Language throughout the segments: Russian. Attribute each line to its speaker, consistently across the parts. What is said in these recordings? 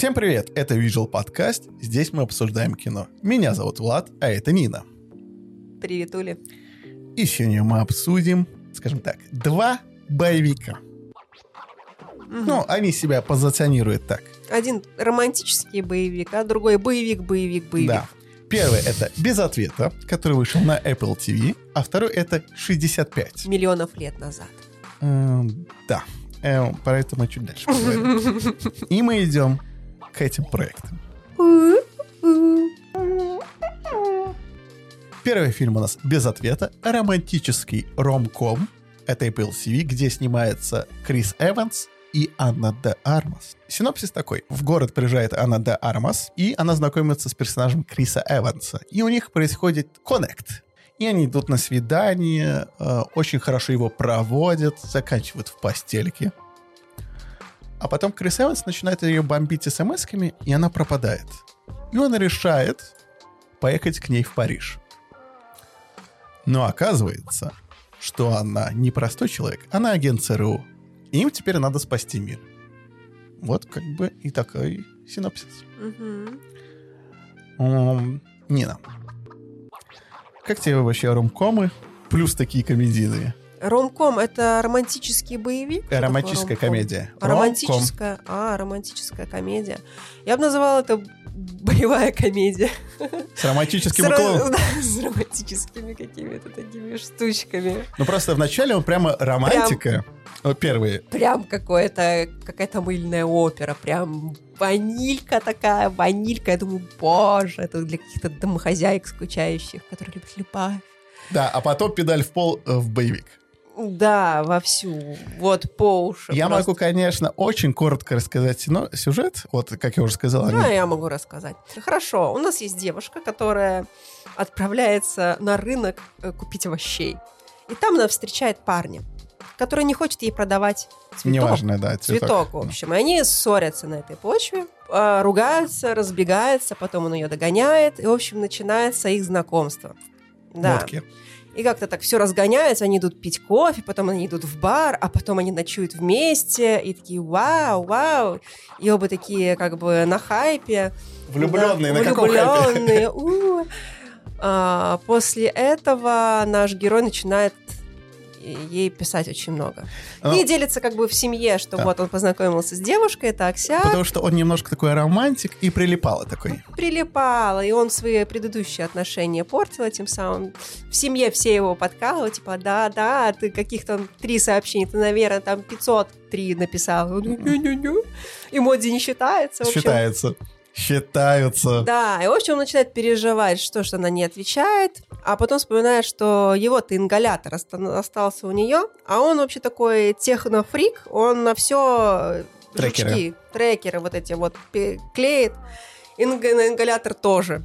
Speaker 1: Всем привет, это Visual Podcast, здесь мы обсуждаем кино. Меня зовут Влад, а это Нина.
Speaker 2: Привет, Ули.
Speaker 1: И сегодня мы обсудим, скажем так, два боевика. Ну, они себя позиционируют так.
Speaker 2: Один романтический боевик, а другой боевик-боевик-боевик.
Speaker 1: Да. Первый это «Без ответа», который вышел на Apple TV, а второй это «65».
Speaker 2: Миллионов лет назад.
Speaker 1: Эм, да. Эм, про это мы чуть дальше поговорим. И мы идем к этим проектам. Первый фильм у нас «Без ответа», романтический ромком. Это Apple TV, где снимается Крис Эванс и Анна де Армас. Синопсис такой. В город приезжает Анна де Армас, и она знакомится с персонажем Криса Эванса. И у них происходит коннект. И они идут на свидание, э, очень хорошо его проводят, заканчивают в постельке. А потом Крис Эванс начинает ее бомбить смс-ками, и она пропадает. И он решает поехать к ней в Париж. Но оказывается, что она не простой человек, она агент ЦРУ. И им теперь надо спасти мир. Вот как бы и такой синопсис.
Speaker 2: Мгм.
Speaker 1: М, Нина, как тебе вообще ромкомы плюс такие комедийные?
Speaker 2: Ромком — это романтический боевик? Что
Speaker 1: Романтическая комедия. Ромком.
Speaker 2: Романтическая, а, романтическая комедия. Я бы называла это боевая комедия.
Speaker 1: С романтическим
Speaker 2: С
Speaker 1: уклоном.
Speaker 2: да, С романтическими какими-то такими штучками.
Speaker 1: Ну просто вначале он прямо романтика. Вот первые.
Speaker 2: Прям какое-то, какая-то мыльная опера, прям ванилька такая, ванилька. Я думаю, боже, это для каких-то домохозяек скучающих, которые любят любовь.
Speaker 1: Да, а потом педаль в пол э, в боевик.
Speaker 2: Да, вовсю. Вот по уши.
Speaker 1: Я
Speaker 2: просто.
Speaker 1: могу, конечно, очень коротко рассказать но сюжет. Вот, как я уже сказал,
Speaker 2: Да,
Speaker 1: они-
Speaker 2: я могу рассказать. Хорошо, у нас есть девушка, которая отправляется на рынок э, купить овощей. И там она встречает парня, который не хочет ей продавать цветок.
Speaker 1: неважно, да, цветок.
Speaker 2: Цветок, в общем. И они ссорятся на этой почве, э, ругаются, разбегаются, потом он ее догоняет, и, в общем, начинается их знакомство. Да.
Speaker 1: Водки.
Speaker 2: И как-то так все разгоняется, они идут пить кофе, потом они идут в бар, а потом они ночуют вместе, и такие вау, вау. И оба такие как бы на хайпе.
Speaker 1: Влюбленные,
Speaker 2: Да,
Speaker 1: на каком хайпе?
Speaker 2: влюбленные. А, После этого наш герой начинает ей писать очень много.
Speaker 1: Ну,
Speaker 2: И делится как бы в семье, что
Speaker 1: Да.
Speaker 2: вот он познакомился с девушкой, это Акся,
Speaker 1: Потому что он немножко такой романтик и прилипало такой.
Speaker 2: прилипала, и он свои предыдущие отношения портил этим самым. В семье все его подкалывают, типа, да-да, ты каких-то три сообщения, ты, наверное, там 503 написал. Эмодзи не считается. общем.
Speaker 1: Считается. Считаются.
Speaker 2: Да, и в общем он начинает переживать, что, что она не отвечает, а потом вспоминает, что его-то ингалятор оста- остался у нее, а он вообще такой технофрик, он на все
Speaker 1: Трекеры.
Speaker 2: трекеры вот эти вот клеит, и на на ингалятор тоже.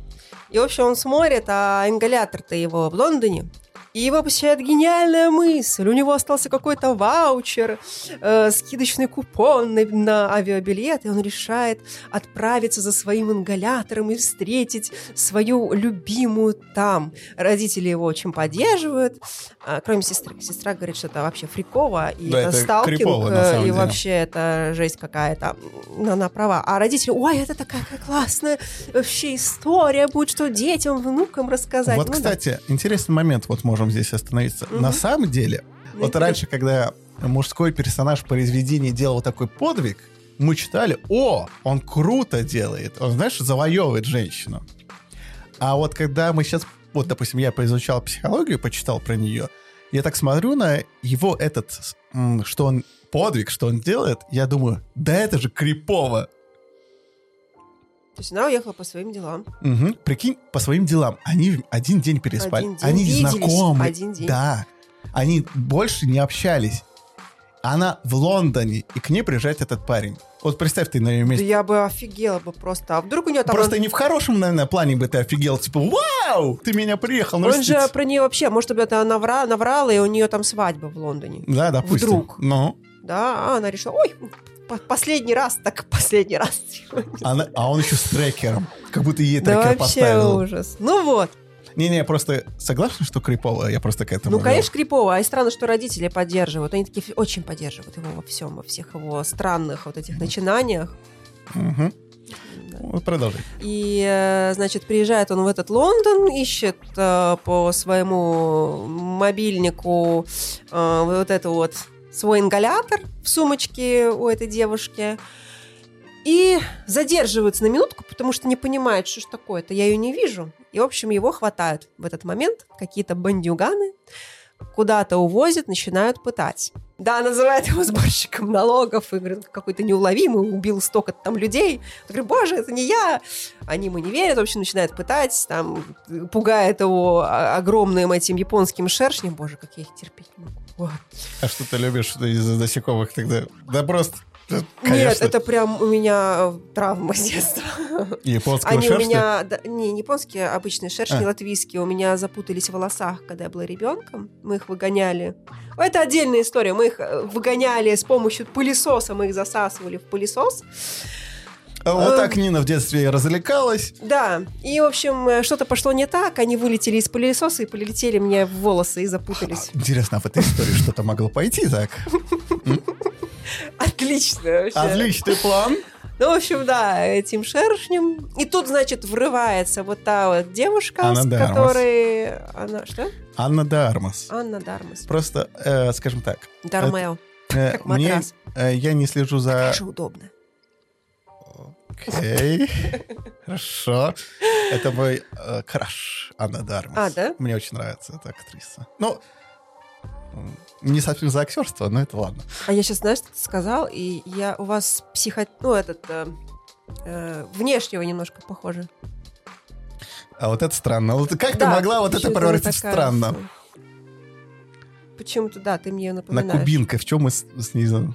Speaker 2: И, в общем, он смотрит, а ингалятор-то его в Лондоне, и его посещает гениальная мысль. У него остался какой-то ваучер, э, скидочный купон на, на авиабилет, и он решает отправиться за своим ингалятором и встретить свою любимую там. Родители его очень поддерживают, а, кроме сестры. Сестра говорит, что это вообще фриково, и
Speaker 1: Да,
Speaker 2: это,
Speaker 1: это
Speaker 2: сталкинг,
Speaker 1: крипово,
Speaker 2: э, и
Speaker 1: деле.
Speaker 2: вообще это жесть какая-то. Она права. А родители, ой, это такая классная вообще история будет, что детям, внукам рассказать.
Speaker 1: Вот,
Speaker 2: Ну да.
Speaker 1: кстати, интересный момент, вот можем здесь остановиться.
Speaker 2: Мгм.
Speaker 1: На самом деле,
Speaker 2: Ну,
Speaker 1: вот раньше, когда мужской персонаж произведения делал такой подвиг, мы читали, о, он круто делает, он, знаешь, завоевывает женщину. А вот когда мы сейчас, вот, допустим, я поизучал психологию, почитал про нее, я так смотрю на его этот, что он подвиг, что он делает, я думаю, да это же крипово.
Speaker 2: То есть она уехала по своим делам.
Speaker 1: Мгм. Прикинь, по своим делам. Они один день переспали.
Speaker 2: Один день
Speaker 1: Они
Speaker 2: виделись,
Speaker 1: знакомы.
Speaker 2: один день.
Speaker 1: Да. Они больше не общались. Она в Лондоне, и к ней приезжает этот парень. Вот представь, ты на ее
Speaker 2: Да
Speaker 1: месте.
Speaker 2: я бы офигела бы просто. А вдруг у нее там...
Speaker 1: Просто не в хорошем, наверное, плане бы ты офигел. Типа, вау, ты меня приехал
Speaker 2: Он
Speaker 1: навестить».
Speaker 2: же про нее вообще, может это навра, наврала, и у нее там свадьба в Лондоне.
Speaker 1: Да, допустим.
Speaker 2: Вдруг.
Speaker 1: Ну,
Speaker 2: Да, а она решила, ой, последний раз, так последний раз.
Speaker 1: она- а он еще с трекером. Как будто ей
Speaker 2: Да
Speaker 1: трекер
Speaker 2: вообще
Speaker 1: поставил.
Speaker 2: ужас. Ну вот.
Speaker 1: Не-не, просто согласен, что крипово, я просто к этому
Speaker 2: Ну, конечно, крипово. А и странно, что родители поддерживают. Они такие очень поддерживают его во всем, во всех его странных вот этих начинаниях.
Speaker 1: Ну, Продолжай.
Speaker 2: И, э, значит, приезжает он в этот Лондон, ищет э, по своему мобильнику э, вот это вот свой ингалятор в сумочке у этой девушки. И задерживается на минутку, потому что не понимает, что ж такое-то, я ее не вижу. И, в общем, его хватают в этот момент какие-то бандюганы, куда-то увозят, начинают пытать. Да, называют его сборщиком налогов, и говорят, какой-то неуловимый, убил столько там людей. Я говорю, боже, это не я. Они ему не верят, в общем, начинают пытать, там, пугает его огромным этим японским шершнем. Боже, как я их терпеть не могу.
Speaker 1: А что ты любишь из насекомых тогда? Да просто... э,
Speaker 2: Нет,
Speaker 1: конечно,
Speaker 2: это прям у меня э, травма с детства.
Speaker 1: Японского
Speaker 2: Они у
Speaker 1: шерсти?
Speaker 2: меня, да, не, не японские, а обычные шершни
Speaker 1: А.
Speaker 2: латвийские, у меня запутались в волосах, когда я была ребенком. Мы их выгоняли. Это отдельная история. Мы их э, выгоняли с помощью пылесоса, мы их засасывали в пылесос.
Speaker 1: Вот
Speaker 2: э,
Speaker 1: так Нина в детстве развлекалась.
Speaker 2: Да, и, в общем, э, что-то пошло не так, они вылетели из пылесоса и полетели мне в волосы и запутались.
Speaker 1: Интересно, а в этой истории что-то могло пойти так?
Speaker 2: Отлично вообще.
Speaker 1: Отличный план.
Speaker 2: Ну, в общем, да, этим шершнем. И тут, значит, врывается вот та вот девушка,
Speaker 1: Анна
Speaker 2: с которой... Она... Что?
Speaker 1: Анна Дармас.
Speaker 2: Анна Дармас.
Speaker 1: Просто, э, скажем так,
Speaker 2: Дармео.
Speaker 1: э,
Speaker 2: Как
Speaker 1: мне,
Speaker 2: матрас.
Speaker 1: э, я не слежу за...
Speaker 2: Как же удобно.
Speaker 1: Окей, хорошо. Это мой э, краш Анна Дармас.
Speaker 2: А, да?
Speaker 1: Мне очень нравится эта актриса. Ну, не совсем за актерство, но это ладно.
Speaker 2: А я сейчас, знаешь, что ты сказал, и я у вас психо... Ну, этот... э, э, внешнего немножко похоже.
Speaker 1: А вот это странно. Вот как ты могла вот это превратить в странно?
Speaker 2: Почему-то, да, ты мне
Speaker 1: На
Speaker 2: напоминаешь.
Speaker 1: кубинка, в чем мы с- снизу?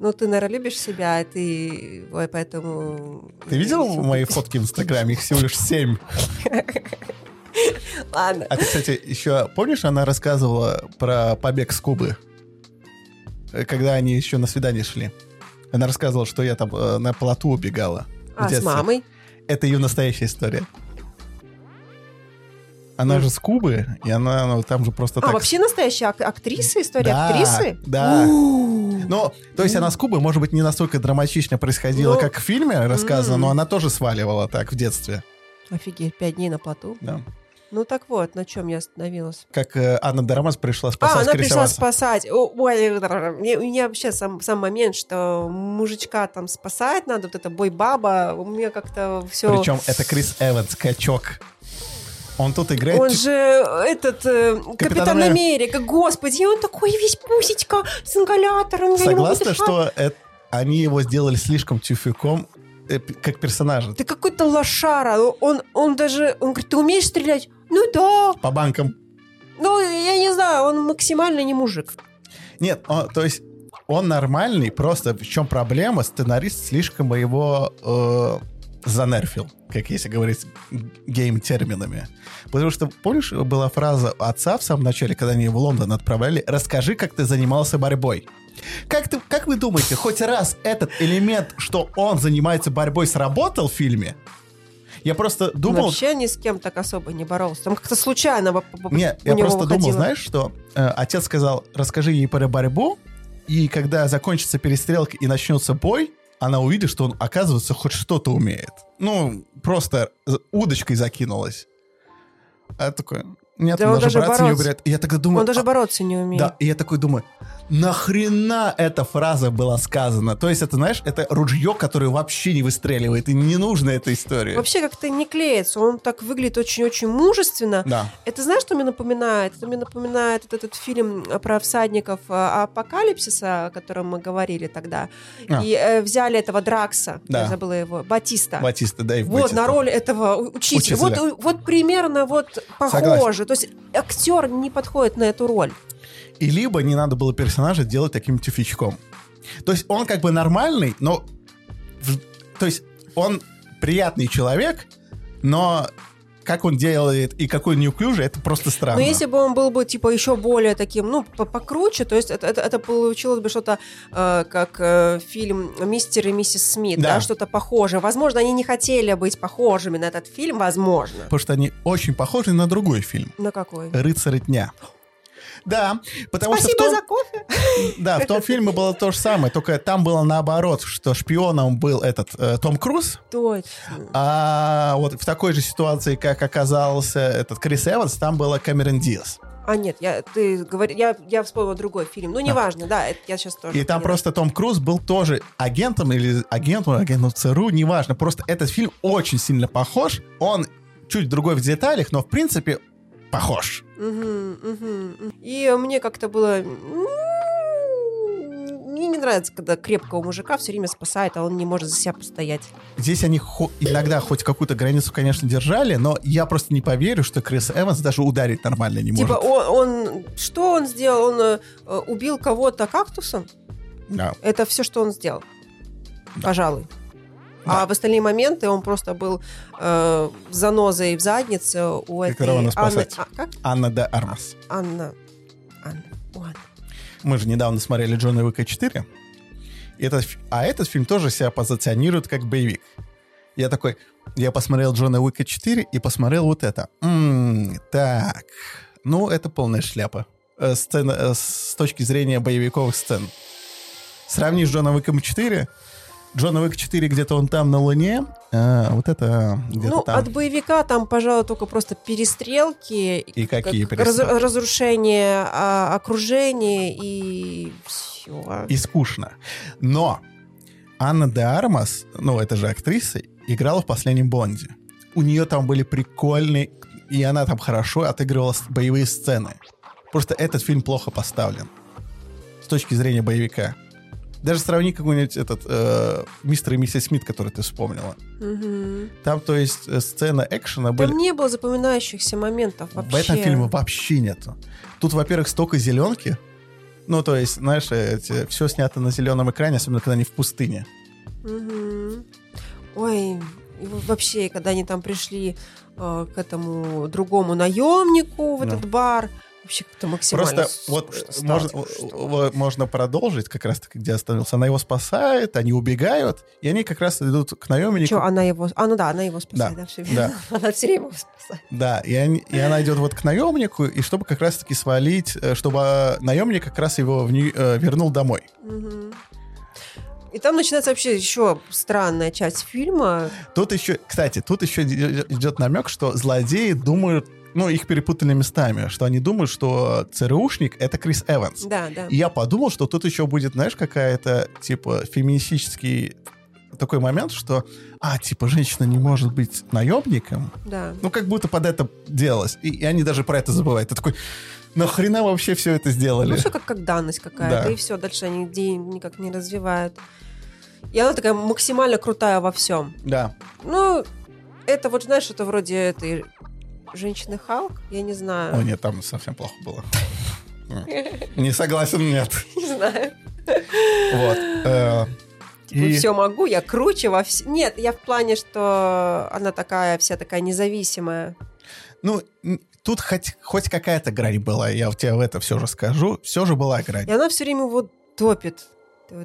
Speaker 2: Ну, ты, наверное, любишь себя, и ты... Ой, поэтому...
Speaker 1: Ты видел мои фотки в Инстаграме? Их всего лишь семь.
Speaker 2: Ладно.
Speaker 1: А ты, кстати, еще помнишь, она рассказывала про побег с Кубы? Э, Когда они еще на свидание шли. Она рассказывала, что я там э, на плоту убегала.
Speaker 2: А, с мамой?
Speaker 1: Это ее настоящая история. Она же с Кубы, и она ну, там же просто
Speaker 2: А,
Speaker 1: так...
Speaker 2: вообще настоящая ак- актриса? История
Speaker 1: Да,
Speaker 2: актрисы?
Speaker 1: да. Ну, то есть она с Кубы, может быть, не настолько драматично происходило,
Speaker 2: Ну,
Speaker 1: как в фильме рассказано, но она тоже сваливала так в детстве.
Speaker 2: Офигеть, пять дней на плоту.
Speaker 1: Да.
Speaker 2: Ну так вот, на чем я остановилась?
Speaker 1: Как э, Анна Дарамас пришла
Speaker 2: А,
Speaker 1: спасать
Speaker 2: она
Speaker 1: Криса
Speaker 2: пришла спасать. О, Ой, мне- у меня вообще сам, сам момент, что мужичка там спасать надо, вот это бой-баба, у меня как-то все...
Speaker 1: Причем это Крис Эванс, качок. Он тут играет...
Speaker 2: Он же этот э, Капитан,
Speaker 1: Америка.
Speaker 2: Америка, господи, он такой весь пусечка с ингалятором.
Speaker 1: Согласна, что это- они его сделали слишком тюфяком, э, как персонажа,
Speaker 2: Ты какой-то лошара. Он, он даже... Он говорит, ты умеешь стрелять? Ну да.
Speaker 1: по банкам.
Speaker 2: Ну, я не знаю, он максимально не мужик.
Speaker 1: Нет, он- то есть он нормальный, просто в чем проблема? Сценарист слишком его э, занерфил, как если говорить гейм-терминами. Потому что, помнишь, была фраза отца в самом начале, когда они его в Лондон отправляли, «Расскажи, как ты занимался борьбой». Как, ты, как вы думаете, хоть раз этот элемент, что он занимается борьбой, сработал в фильме? Я просто
Speaker 2: Он
Speaker 1: думал...
Speaker 2: вообще ни с кем так особо не боролся. Там как-то случайно
Speaker 1: Нет, я просто думал,
Speaker 2: выходило.
Speaker 1: знаешь, что э, отец сказал, расскажи ей про борьбу, и когда закончится перестрелка и начнется бой, она увидит, что он, оказывается, хоть что-то умеет. Ну, просто удочкой закинулась. А я такой, нет,
Speaker 2: Да
Speaker 1: он,
Speaker 2: он
Speaker 1: даже не
Speaker 2: бороться-
Speaker 1: убирает. И я тогда думаю,
Speaker 2: Он даже
Speaker 1: а,
Speaker 2: бороться не умеет.
Speaker 1: да, и я такой думаю, нахрена эта фраза была сказана? То есть это, знаешь, это ружье, которое вообще не выстреливает, и не нужна эта история.
Speaker 2: Вообще как-то не клеится. Он так выглядит очень-очень мужественно.
Speaker 1: Да.
Speaker 2: Это знаешь, что мне напоминает? Это мне напоминает этот, этот фильм про всадников э, апокалипсиса, о котором мы говорили тогда.
Speaker 1: А.
Speaker 2: И э, взяли этого Дракса,
Speaker 1: Да.
Speaker 2: я забыла его, Батиста.
Speaker 1: Батиста, да, и
Speaker 2: Вот,
Speaker 1: Батиста.
Speaker 2: на роль этого учителя.
Speaker 1: Учителя.
Speaker 2: Вот, вот примерно вот
Speaker 1: Согласен.
Speaker 2: похоже. То есть актер не подходит на эту роль.
Speaker 1: И либо не надо было персонажа делать таким тюфячком. То есть он как бы нормальный, но... То есть он приятный человек, но как он делает и какой неуклюжий, это просто странно.
Speaker 2: Но если бы он был бы, типа, еще более таким, ну, по- покруче, то есть это, это, это получилось бы что-то, э, как э, фильм «Мистер и миссис Смит»,
Speaker 1: Да.
Speaker 2: да. что-то похожее. Возможно, они не хотели быть похожими на этот фильм, возможно.
Speaker 1: Потому что они очень похожи на другой фильм.
Speaker 2: На какой?
Speaker 1: «Рыцарь дня». Да, потому что в
Speaker 2: Спасибо
Speaker 1: том,
Speaker 2: за кофе.
Speaker 1: да, в том фильме было то же самое, только там было наоборот, что шпионом был этот э, Том Круз,
Speaker 2: Точно.
Speaker 1: а вот в такой же ситуации, как оказался этот Крис Эванс, там была Кэмерон Диас.
Speaker 2: А нет, я, ты говори, я, я вспомнила другой фильм. Ну, неважно, да, это я сейчас тоже
Speaker 1: И там просто Том Круз был тоже агентом или агентом, агентом ЦРУ, неважно. Просто этот фильм очень сильно похож. Он чуть другой в деталях, но в принципе похож.
Speaker 2: И мне как-то было... Мне не нравится, когда крепкого мужика все время спасает, а он не может за себя постоять.
Speaker 1: Здесь они хо- иногда хоть какую-то границу, конечно, держали, но я просто не поверю, что Крис Эванс даже ударить нормально не
Speaker 2: Типа
Speaker 1: может.
Speaker 2: он, он- Что он сделал? Он э, убил кого-то кактусом?
Speaker 1: Да.
Speaker 2: Это все, что он сделал. Пожалуй.
Speaker 1: Да.
Speaker 2: А в остальные моменты он просто был э, занозой в заднице у этой
Speaker 1: Которого надо
Speaker 2: Анны... А, как?
Speaker 1: Анна де Армас.
Speaker 2: Анна. Анна. У Анны.
Speaker 1: Мы же недавно смотрели Джона Уика 4. И этот, а этот фильм тоже себя позиционирует как боевик. Я такой, я посмотрел Джона Уика 4 и посмотрел вот это. М, так, ну это полная шляпа. Э, сцена, э, с точки зрения боевиковых сцен. Сравни с Джоном Уиком 4. Джона Уик 4 где-то он там на Луне, а вот это где-то
Speaker 2: Ну,
Speaker 1: там.
Speaker 2: от боевика там, пожалуй, только просто перестрелки.
Speaker 1: И какие
Speaker 2: как
Speaker 1: перестрелки?
Speaker 2: раз- разрушение а, окружения и все.
Speaker 1: и скучно. Но Анна де Армас, ну, это же актриса, играла в «Последнем Бонде». У нее там были прикольные... И она там хорошо отыгрывала боевые сцены. Просто этот фильм плохо поставлен. С точки зрения боевика. Даже сравни какой-нибудь этот э, «Мистер и миссис Смит», который ты вспомнила.
Speaker 2: Мгм.
Speaker 1: Там, то есть, э, сцена экшена были...
Speaker 2: Там не было запоминающихся моментов вообще.
Speaker 1: В этом фильме вообще нету. Тут, во-первых, столько зеленки. Ну, то есть, знаешь, все снято на зеленом экране, особенно когда они в пустыне.
Speaker 2: Мгм. Ой, вообще, когда они там пришли э, к этому другому наемнику в
Speaker 1: Да.
Speaker 2: этот бар, вообще как-то максимально
Speaker 1: Просто вот
Speaker 2: стало,
Speaker 1: можно,
Speaker 2: типа, что?
Speaker 1: вот можно продолжить как раз-таки, где остановился. Она его спасает, они убегают, и они как раз идут к наемнику.
Speaker 2: Чё, она его... А, ну да, она его спасает,
Speaker 1: Да,
Speaker 2: да, все время.
Speaker 1: да.
Speaker 2: Она все время его спасает.
Speaker 1: Да, и, они- и она идет вот к наемнику, и чтобы как раз-таки свалить, э, чтобы э, наемник как раз его в э, вернул домой.
Speaker 2: И там начинается вообще еще странная часть фильма.
Speaker 1: Тут еще, кстати, тут еще иде- идет намек, что злодеи думают, ну, их перепутали местами, что они думают, что ЦРУшник — это Крис Эванс.
Speaker 2: Да, да.
Speaker 1: И я подумал, что тут еще будет, знаешь, какая-то, типа, феминистический такой момент, что, а, типа, женщина не может быть наемником.
Speaker 2: Да.
Speaker 1: Ну, как будто под это делалось. И, и они даже про это забывают. Ты такой, нахрена вообще все это сделали?
Speaker 2: Ну, все как, как данность какая-то,
Speaker 1: Да.
Speaker 2: и все, дальше они идеи никак не развивают. И она такая максимально крутая во всем.
Speaker 1: Да.
Speaker 2: Ну, это вот, знаешь, это вроде этой женщины Халк, я не
Speaker 1: О,
Speaker 2: знаю.
Speaker 1: нет, там совсем плохо было. Не согласен, нет.
Speaker 2: Не знаю.
Speaker 1: Вот. Э, И
Speaker 2: все могу, я круче во всем. Нет, я в плане, что она такая, вся такая независимая.
Speaker 1: Ну, тут хоть, хоть какая-то грань была, я тебе в это все же скажу. Все же была грань.
Speaker 2: И она все время вот топит.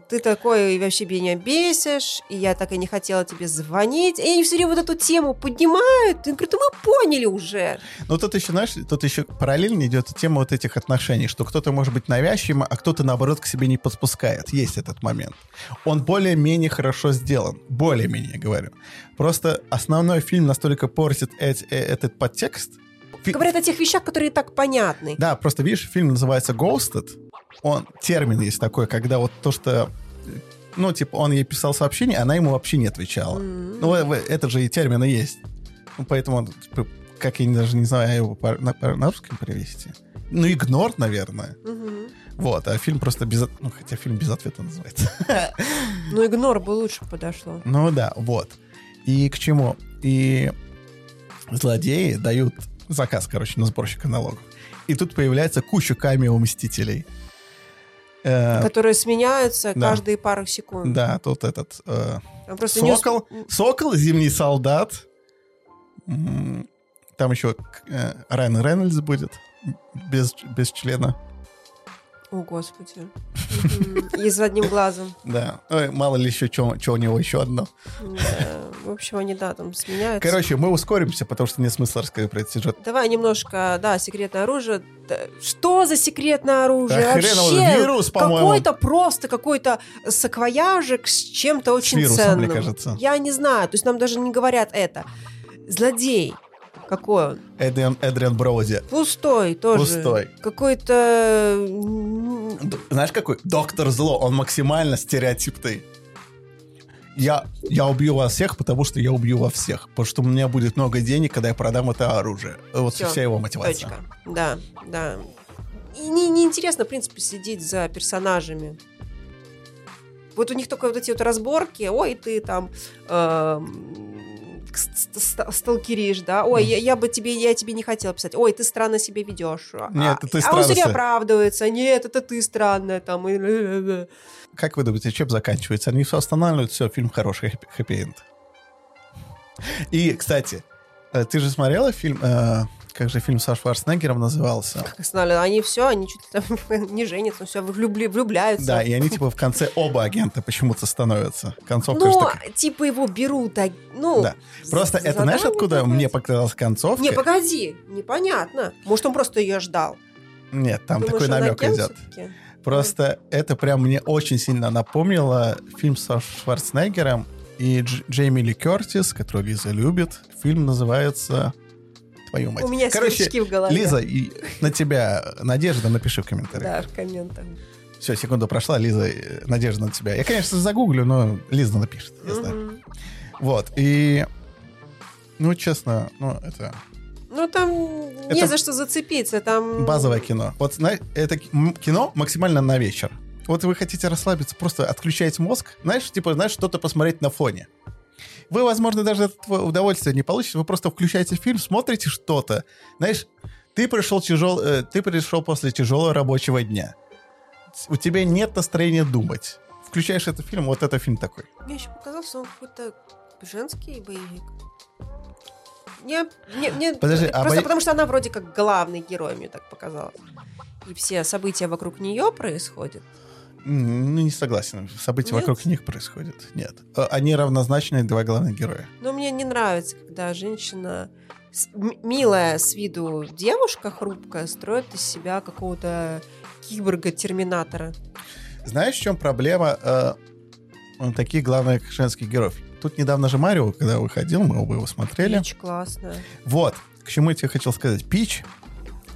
Speaker 2: Ты такой вообще меня бесишь, и я так и не хотела тебе звонить. И они все время вот эту тему поднимают. И говорят, «Да мы поняли уже.
Speaker 1: Но тут еще, знаешь, тут еще параллельно идет тема вот этих отношений, что кто-то может быть навязчивым, а кто-то, наоборот, к себе не подпускает. Есть этот момент. Он более-менее хорошо сделан. Более-менее, говорю. Просто основной фильм настолько портит эти- э, этот подтекст. Фи-
Speaker 2: Говорят о тех вещах, которые и так понятны.
Speaker 1: Да, просто видишь, фильм называется Ghosted. Он, термин есть такой, когда вот то, что ну, типа, он ей писал сообщение, она ему вообще не отвечала.
Speaker 2: М.
Speaker 1: Ну, э, это же и термин и есть. Ну, поэтому, он, типа, как я даже не знаю его по- на, по- на русском перевести. Ну, игнор, наверное.
Speaker 2: Мгм.
Speaker 1: Вот, а фильм просто без... Ну, хотя фильм без ответа называется.
Speaker 2: Ну, игнор бы лучше подошло.
Speaker 1: Ну да, вот. И к чему? И злодеи дают заказ, короче, на сборщика налогов. И тут появляется куча камео Мстителей. Э,
Speaker 2: Которые сменяются
Speaker 1: да.
Speaker 2: каждые пару секунд.
Speaker 1: да, тут этот э,
Speaker 2: А просто не
Speaker 1: Сокол, Сокол, Зимний солдат. Там еще э, Райан Рейнольдс будет без, без члена.
Speaker 2: О, господи. И за одним глазом.
Speaker 1: Да. Ой, мало ли еще, что у него еще одно.
Speaker 2: В общем, они, да, там сменяются.
Speaker 1: Короче, мы ускоримся, потому что нет смысла рассказать про этот сюжет.
Speaker 2: Давай немножко, да, секретное оружие. Что за секретное оружие? Вообще,
Speaker 1: вирус, по-моему.
Speaker 2: какой-то просто какой-то саквояжик с чем-то очень ценным.
Speaker 1: мне кажется.
Speaker 2: Я не знаю, то есть нам даже не говорят это. Злодей. Какой он?
Speaker 1: Эдриан, Эдриан Броуди.
Speaker 2: Пустой тоже.
Speaker 1: Пустой.
Speaker 2: Какой-то...
Speaker 1: Знаешь, какой? Доктор Зло. Он максимально стереотипный. Я, я убью вас всех, потому что я убью вас всех. Потому что у меня будет много денег, когда я продам это оружие. Вот
Speaker 2: Всё,
Speaker 1: вся его мотивация.
Speaker 2: Точка. Да, да. И не, неинтересно, в принципе, следить за персонажами. Вот у них только вот эти вот разборки. Ой, ты там ст- сталкеришь, да? Ой, я, я бы тебе, я тебе не хотела писать. Ой, ты странно себя ведешь.
Speaker 1: Нет,
Speaker 2: а,
Speaker 1: ты
Speaker 2: а
Speaker 1: странно
Speaker 2: он все время
Speaker 1: себя-
Speaker 2: оправдывается. Нет, это ты странная там.
Speaker 1: Как вы думаете, чем заканчивается? Они все останавливают, все, фильм хороший, хэппи- хэппи-энд. И, кстати, э, ты же смотрела фильм, э, как же фильм со Шварценеггером назывался?
Speaker 2: Как знали, они все, они ли там не женятся, все, влюбляются.
Speaker 1: Да, и они типа в конце оба агента почему-то становятся. Концовка
Speaker 2: Ну,
Speaker 1: такая.
Speaker 2: типа его берут, а, ну...
Speaker 1: Да. Просто
Speaker 2: з-
Speaker 1: это знаешь,
Speaker 2: задание
Speaker 1: откуда
Speaker 2: какое-то.
Speaker 1: мне показалась концовка?
Speaker 2: Не, погоди, непонятно. Может, он просто ее ждал.
Speaker 1: Нет, там
Speaker 2: Думаешь,
Speaker 1: такой намек идет.
Speaker 2: всё-таки?
Speaker 1: Просто это прям мне очень сильно напомнило фильм со Шварценеггером и Дж- Джейми Ли Кертис, который Лиза любит. Фильм называется «Твою мать».
Speaker 2: У меня
Speaker 1: Короче,
Speaker 2: в голове.
Speaker 1: Лиза, и на тебя надежда, напиши в комментариях.
Speaker 2: Да, в комментах.
Speaker 1: Все, секунда прошла, Лиза, надежда на тебя. Я, конечно, загуглю, но Лиза напишет, я знаю. Вот, и... Ну, честно, ну, это
Speaker 2: Ну, там не
Speaker 1: Это
Speaker 2: за что зацепиться, там...
Speaker 1: базовое кино. Вот, это кино максимально на вечер. Вот вы хотите расслабиться, просто отключаете мозг, знаешь, типа, знаешь, что-то посмотреть на фоне. Вы, возможно, даже от этого удовольствия не получите, вы просто включаете фильм, смотрите что-то. Знаешь, ты пришел, тяжел, э, ты пришел после тяжелого рабочего дня. У тебя нет настроения думать. Включаешь этот фильм, вот это фильм такой.
Speaker 2: Мне еще показалось, что он какой-то женский боевик. Не, не, не,
Speaker 1: Подожди, а
Speaker 2: просто
Speaker 1: бои-
Speaker 2: потому что она вроде как главный герой, мне так показалось. И все события вокруг нее происходят.
Speaker 1: Ну, не согласен. События
Speaker 2: Нет?
Speaker 1: вокруг них происходят. Нет. Э, Они равнозначные два главных героя.
Speaker 2: Но мне не нравится, когда женщина, милая с виду девушка хрупкая, строит из себя какого-то киборга-терминатора.
Speaker 1: Знаешь, в чем проблема э, таких главных женских героев? Тут недавно же Марио, когда выходил, мы оба его смотрели.
Speaker 2: Речь классная.
Speaker 1: Вот, к чему я тебе хотел сказать. Пич,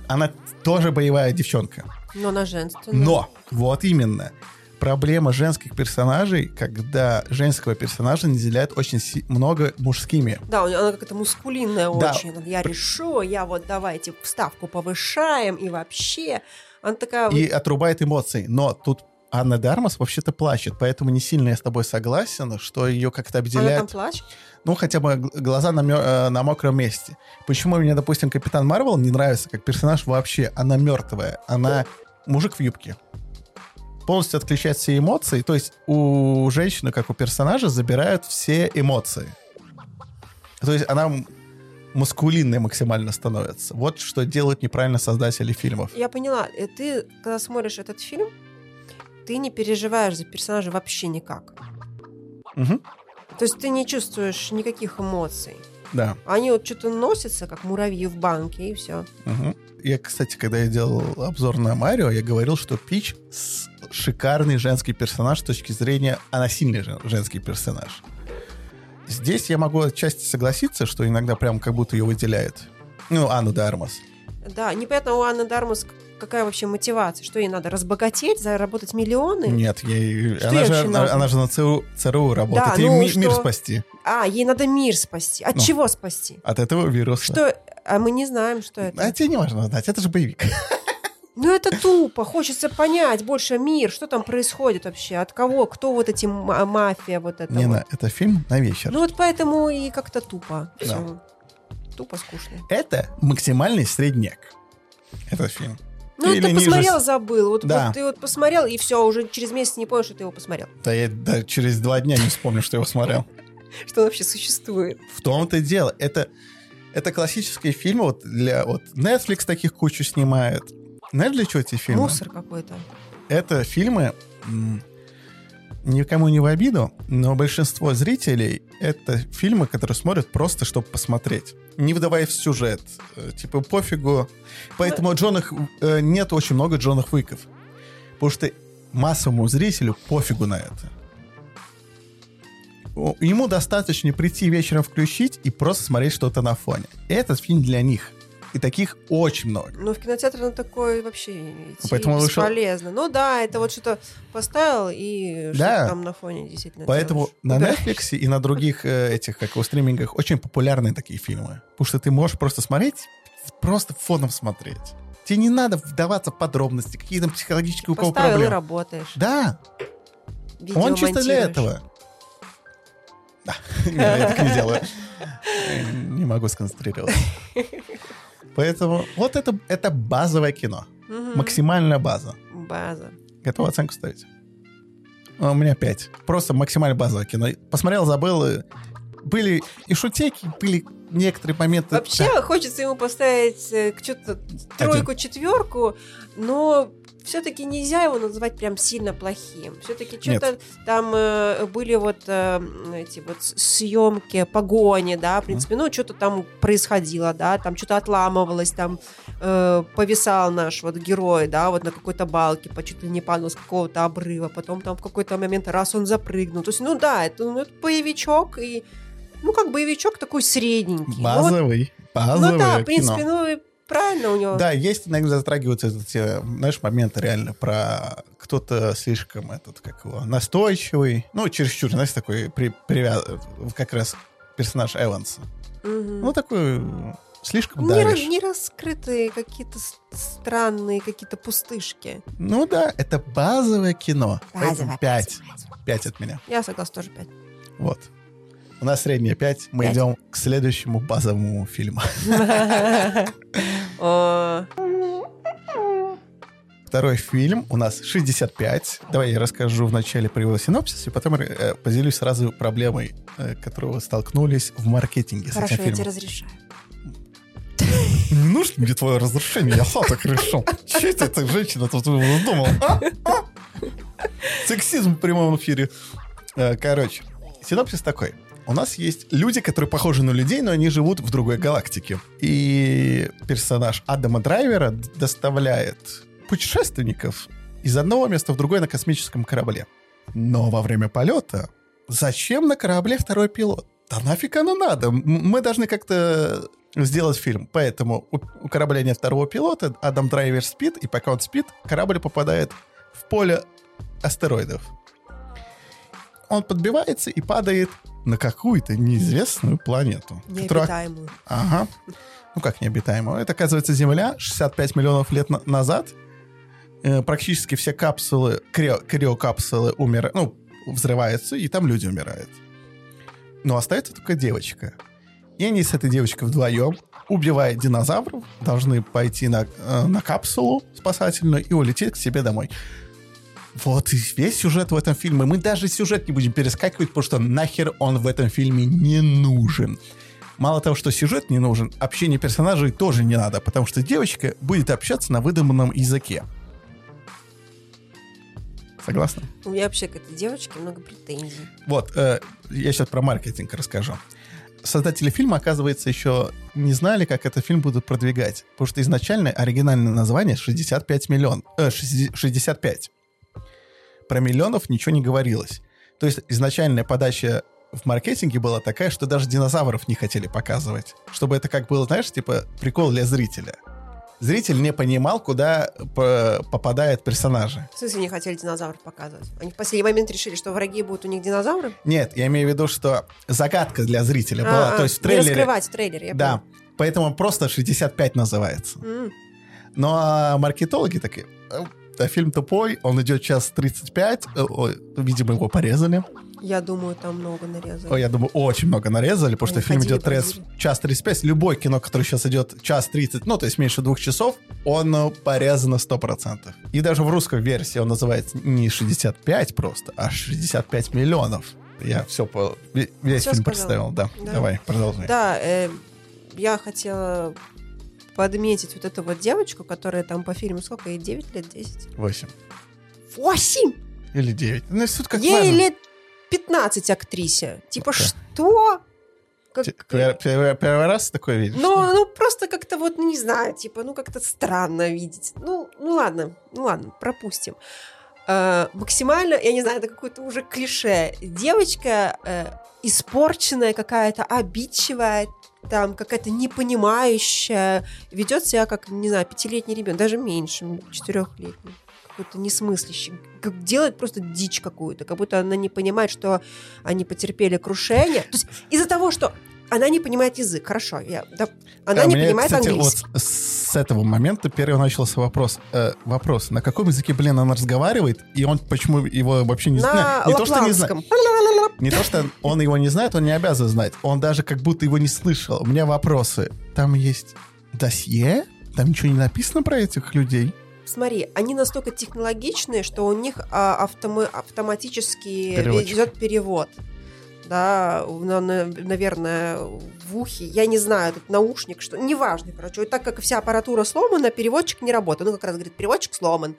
Speaker 1: она тоже боевая девчонка.
Speaker 2: Но она женственная.
Speaker 1: Но, вот именно, проблема женских персонажей, когда женского персонажа наделяют очень си- много мужскими.
Speaker 2: Да, она какая-то мускулинная
Speaker 1: Да.
Speaker 2: очень. Я решу, я вот давайте ставку повышаем и вообще. Она такая
Speaker 1: И отрубает эмоции. Но тут Анна Дармас вообще-то плачет, поэтому не сильно я с тобой согласен, что ее как-то
Speaker 2: вот, она
Speaker 1: обделяет.
Speaker 2: там плачет.
Speaker 1: ну, хотя бы глаза на, мё- э, на мокром месте. Почему мне, допустим, Капитан Марвел не нравится как персонаж вообще? Она мертвая. Она мужик в юбке. Полностью отключает все эмоции. То есть у женщины, как у персонажа, забирают все эмоции. То есть она маскулинной максимально становится. Вот что делают неправильно создатели фильмов.
Speaker 2: Я поняла. э, Ты, когда смотришь этот фильм, ты не переживаешь за персонажа вообще никак.
Speaker 1: Мгм.
Speaker 2: То есть ты не чувствуешь никаких эмоций.
Speaker 1: Да.
Speaker 2: Они вот что-то носятся, как муравьи в банке, и все.
Speaker 1: Мгм. Я, кстати, когда я делал обзор на Марио, я говорил, что Пич шикарный женский персонаж с точки зрения... Она сильный жен- женский персонаж. Здесь я могу отчасти согласиться, что иногда прям как будто ее выделяют. Ну, Анну Дармас.
Speaker 2: Да, непонятно у Анны Дармус какая вообще мотивация. Что ей надо, разбогатеть, заработать миллионы?
Speaker 1: Нет, ей...
Speaker 2: Что
Speaker 1: она,
Speaker 2: ей
Speaker 1: же, она, она же на ЦРУ, ЦРУ работает.
Speaker 2: Да,
Speaker 1: Ей
Speaker 2: ну
Speaker 1: ми- мир
Speaker 2: что?
Speaker 1: спасти
Speaker 2: А, ей надо мир спасти. От
Speaker 1: Ну.
Speaker 2: чего спасти?
Speaker 1: от этого вируса.
Speaker 2: Что? А мы не знаем, что это.
Speaker 1: А тебе не важно знать, это же боевик.
Speaker 2: Ну это тупо. Хочется понять больше мир, что там происходит вообще, от кого, кто вот эти ма- мафия вот это.
Speaker 1: Не,
Speaker 2: вот.
Speaker 1: на, это фильм на вечер.
Speaker 2: Ну вот поэтому и как-то тупо.
Speaker 1: Да.
Speaker 2: Тупо скучно.
Speaker 1: Это максимальный средняк. Этот фильм.
Speaker 2: Ну,
Speaker 1: Или
Speaker 2: ты
Speaker 1: ниже
Speaker 2: посмотрел, забыл. Вот,
Speaker 1: Да.
Speaker 2: вот ты вот посмотрел, и все, уже через месяц не понял, что ты его посмотрел.
Speaker 1: Да я да, через два дня не вспомню, что я его смотрел.
Speaker 2: Что он вообще существует.
Speaker 1: В том-то и дело. Это, это классические фильмы. Вот для вот Netflix таких кучу снимает. Знаешь, для чего эти фильмы?
Speaker 2: Мусор какой-то.
Speaker 1: это фильмы, никому не в обиду, но большинство зрителей это фильмы, которые смотрят просто, чтобы посмотреть. Не вдаваясь в сюжет. Э, Типа, пофигу. Поэтому Джонах, э, нет очень много Джонах Уиков. Потому что массовому зрителю пофигу на это. Ему достаточно прийти вечером включить и просто смотреть что-то на фоне. Этот фильм для них. И таких очень много.
Speaker 2: Ну, в кинотеатр на такой вообще идти
Speaker 1: Поэтому вышел-
Speaker 2: бесполезно. Ну да, это вот что-то поставил и что
Speaker 1: Да.
Speaker 2: там на фоне действительно
Speaker 1: Поэтому
Speaker 2: делаешь.
Speaker 1: на. Netflix и на других э, этих, как его, стримингах очень популярны такие фильмы. Потому что ты можешь просто смотреть, просто фоном смотреть. Тебе не надо вдаваться в подробности, какие там психологические у кого
Speaker 2: Поставил и
Speaker 1: проблемы.
Speaker 2: работаешь.
Speaker 1: Да,
Speaker 2: видео
Speaker 1: он чисто для этого. Да, я так не делаю. Не могу сконцентрироваться. Поэтому вот это, это базовое кино.
Speaker 2: Мгм.
Speaker 1: Максимальная база.
Speaker 2: База.
Speaker 1: Готов оценку ставить? А, У меня 5. Просто максимально базовое кино. Посмотрел, забыл. Были и шутейки, были некоторые моменты.
Speaker 2: Вообще хочется ему поставить э, к что-то тройку, четверку, но все-таки нельзя его называть прям сильно плохим. Все-таки что-то там э, были вот э, эти вот съемки, погони, да, в принципе, ну что-то там происходило, да, там что-то отламывалось, там э, повисал наш вот герой, да, вот на какой-то балке, по чуть ли не падал с какого-то обрыва, потом там в какой-то момент раз он запрыгнул. То есть, ну да, это, ну, это боевичок и ну, как боевичок такой средненький. Ну, вот
Speaker 1: Базовый.
Speaker 2: Ну да, в
Speaker 1: кино.
Speaker 2: принципе, ну и правильно у него.
Speaker 1: Да, есть иногда затрагиваются эти, знаешь, моменты реально про кто-то слишком этот, как его, настойчивый, ну, чересчур, знаешь, такой при, привя- как раз персонаж Эванса.
Speaker 2: Мгм.
Speaker 1: Ну, такой слишком
Speaker 2: не,
Speaker 1: давишь.
Speaker 2: не раскрытые какие-то странные какие-то пустышки.
Speaker 1: Ну да, это базовое кино.
Speaker 2: Базовое,
Speaker 1: Поэтому 5.
Speaker 2: базовое,
Speaker 1: 5 от меня.
Speaker 2: Я согласна, тоже пять.
Speaker 1: Вот. У нас средняя 5. Мы
Speaker 2: Пять.
Speaker 1: идем к следующему базовому фильму. Второй фильм у нас 65. Давай я расскажу вначале про его синопсис, и потом э, поделюсь сразу проблемой, э, которой вы столкнулись в маркетинге с
Speaker 2: Хорошо,
Speaker 1: этим
Speaker 2: я тебе
Speaker 1: фильмом.
Speaker 2: разрешаю.
Speaker 1: Не нужно мне твое разрешение, я сам так решил. Че это эта женщина тут вздумала? а? А? Сексизм в прямом эфире. Э, Короче, синопсис такой. У нас есть люди, которые похожи на людей, но они живут в другой галактике. И персонаж Адама Драйвера доставляет путешественников из одного места в другое на космическом корабле. Но во время полета зачем на корабле второй пилот? Да нафиг оно надо? Мы должны как-то сделать фильм. Поэтому у, у корабля нет второго пилота, Адам Драйвер спит, и пока он спит, корабль попадает в поле астероидов. Он подбивается и падает на какую-то неизвестную планету. которая-
Speaker 2: Необитаемую.
Speaker 1: Ага. Ну как необитаемую? Это, оказывается, Земля 65 миллионов лет на- назад. Э, практически все капсулы, крио- криокапсулы умирают, ну, взрываются, и там люди умирают. Но остается только девочка. И они с этой девочкой вдвоем, убивая динозавров, должны пойти на, э, на капсулу спасательную и улететь к себе домой. Вот и весь сюжет в этом фильме. Мы даже сюжет не будем перескакивать, потому что нахер он в этом фильме не нужен. Мало того, что сюжет не нужен, общение персонажей тоже не надо, потому что девочка будет общаться на выдуманном языке. Согласна?
Speaker 2: У меня вообще к этой девочке много претензий.
Speaker 1: Вот, э, я сейчас про маркетинг расскажу. Создатели фильма, оказывается, еще не знали, как этот фильм будут продвигать. Потому что изначально оригинальное название 65 миллион. Э, 60 65. Про миллионов ничего не говорилось. То есть изначальная подача в маркетинге была такая, что даже динозавров не хотели показывать. Чтобы это как было, знаешь, типа прикол для зрителя. Зритель не понимал, куда по- попадают персонажи.
Speaker 2: В смысле не хотели динозавров показывать? Они в последний момент решили, что враги будут у них динозавры?
Speaker 1: Нет, я имею в виду, что загадка для зрителя была.
Speaker 2: А,
Speaker 1: То есть в
Speaker 2: Не
Speaker 1: трейлере...
Speaker 2: раскрывать в трейлере, я
Speaker 1: Да, поэтому просто 65 называется.
Speaker 2: поняла. М.
Speaker 1: Ну а маркетологи такие, «Э, да фильм тупой, он идет час 35, э, ой, видимо, его порезали.
Speaker 2: Я думаю, там много нарезали.
Speaker 1: Ой, я думаю, очень много нарезали, потому что
Speaker 2: Они
Speaker 1: фильм
Speaker 2: ходили,
Speaker 1: идет
Speaker 2: бродили.
Speaker 1: час 35. Любое кино, которое сейчас идет час 30, ну, то есть меньше двух часов, он э, порезано 100%. И даже в русской версии он называется не 65 просто, а 65 миллионов. Я все по... ве- Весь
Speaker 2: Всё
Speaker 1: фильм
Speaker 2: сказала.
Speaker 1: представил, да.
Speaker 2: Да.
Speaker 1: Давай, продолжай.
Speaker 2: Да, э, я хотела подметить вот эту вот девочку, которая там по фильму, сколько ей, 9 лет, 10?
Speaker 1: 8.
Speaker 2: восемь?
Speaker 1: Или 9. Ну, суть как
Speaker 2: Ей
Speaker 1: важно.
Speaker 2: лет 15 актрисе. Типа,
Speaker 1: Окей.
Speaker 2: что? Как-
Speaker 1: первый- первый раз такое видишь?
Speaker 2: Ну, ну, просто как-то вот, ну, не знаю, типа, ну, как-то странно видеть. Ну, ну ладно, ну ладно, пропустим. Э, максимально, я не знаю, это какое-то уже клише. Девочка э, испорченная какая-то, обидчивая, там какая-то непонимающая, ведет себя как, не знаю, пятилетний ребенок, даже меньше, четырехлетний. Какой-то несмыслящий. Как делает просто дичь какую-то, как будто она не понимает, что они потерпели крушение. То есть из-за того, что она не понимает язык, хорошо, я, да, она
Speaker 1: А
Speaker 2: не
Speaker 1: мне,
Speaker 2: понимает
Speaker 1: кстати,
Speaker 2: английский.
Speaker 1: вот с этого момента первый начался вопрос. э, вопрос, на каком языке, блин, она разговаривает, и он почему его вообще не
Speaker 2: На
Speaker 1: знает? Не то, что не знает. Не то, что он его не знает, он не обязан знать. Он даже как будто его не слышал. У меня вопросы. Там есть досье? Там ничего не написано про этих людей?
Speaker 2: Смотри, они настолько технологичные, что у них а, автома- автоматически
Speaker 1: Переводчик.
Speaker 2: идет перевод. Да, наверное, в ухе. Я не знаю, этот наушник, что неважно, короче. Вот так как вся аппаратура сломана, переводчик не работает. Ну, как раз говорит, переводчик сломан.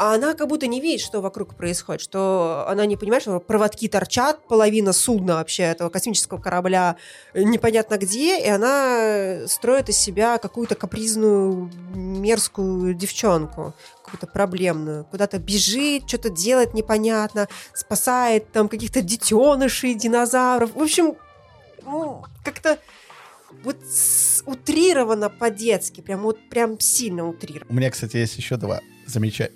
Speaker 2: А она как будто не видит, что вокруг происходит, что она не понимает, что проводки торчат, половина судна вообще этого космического корабля непонятно где, и она строит из себя какую-то капризную, мерзкую девчонку, какую-то проблемную. Куда-то бежит, что-то делает непонятно, спасает там каких-то детенышей, динозавров. В общем, ну, как-то вот утрировано по-детски, прям вот прям сильно утрировано.
Speaker 1: У меня, кстати, есть еще два замечания.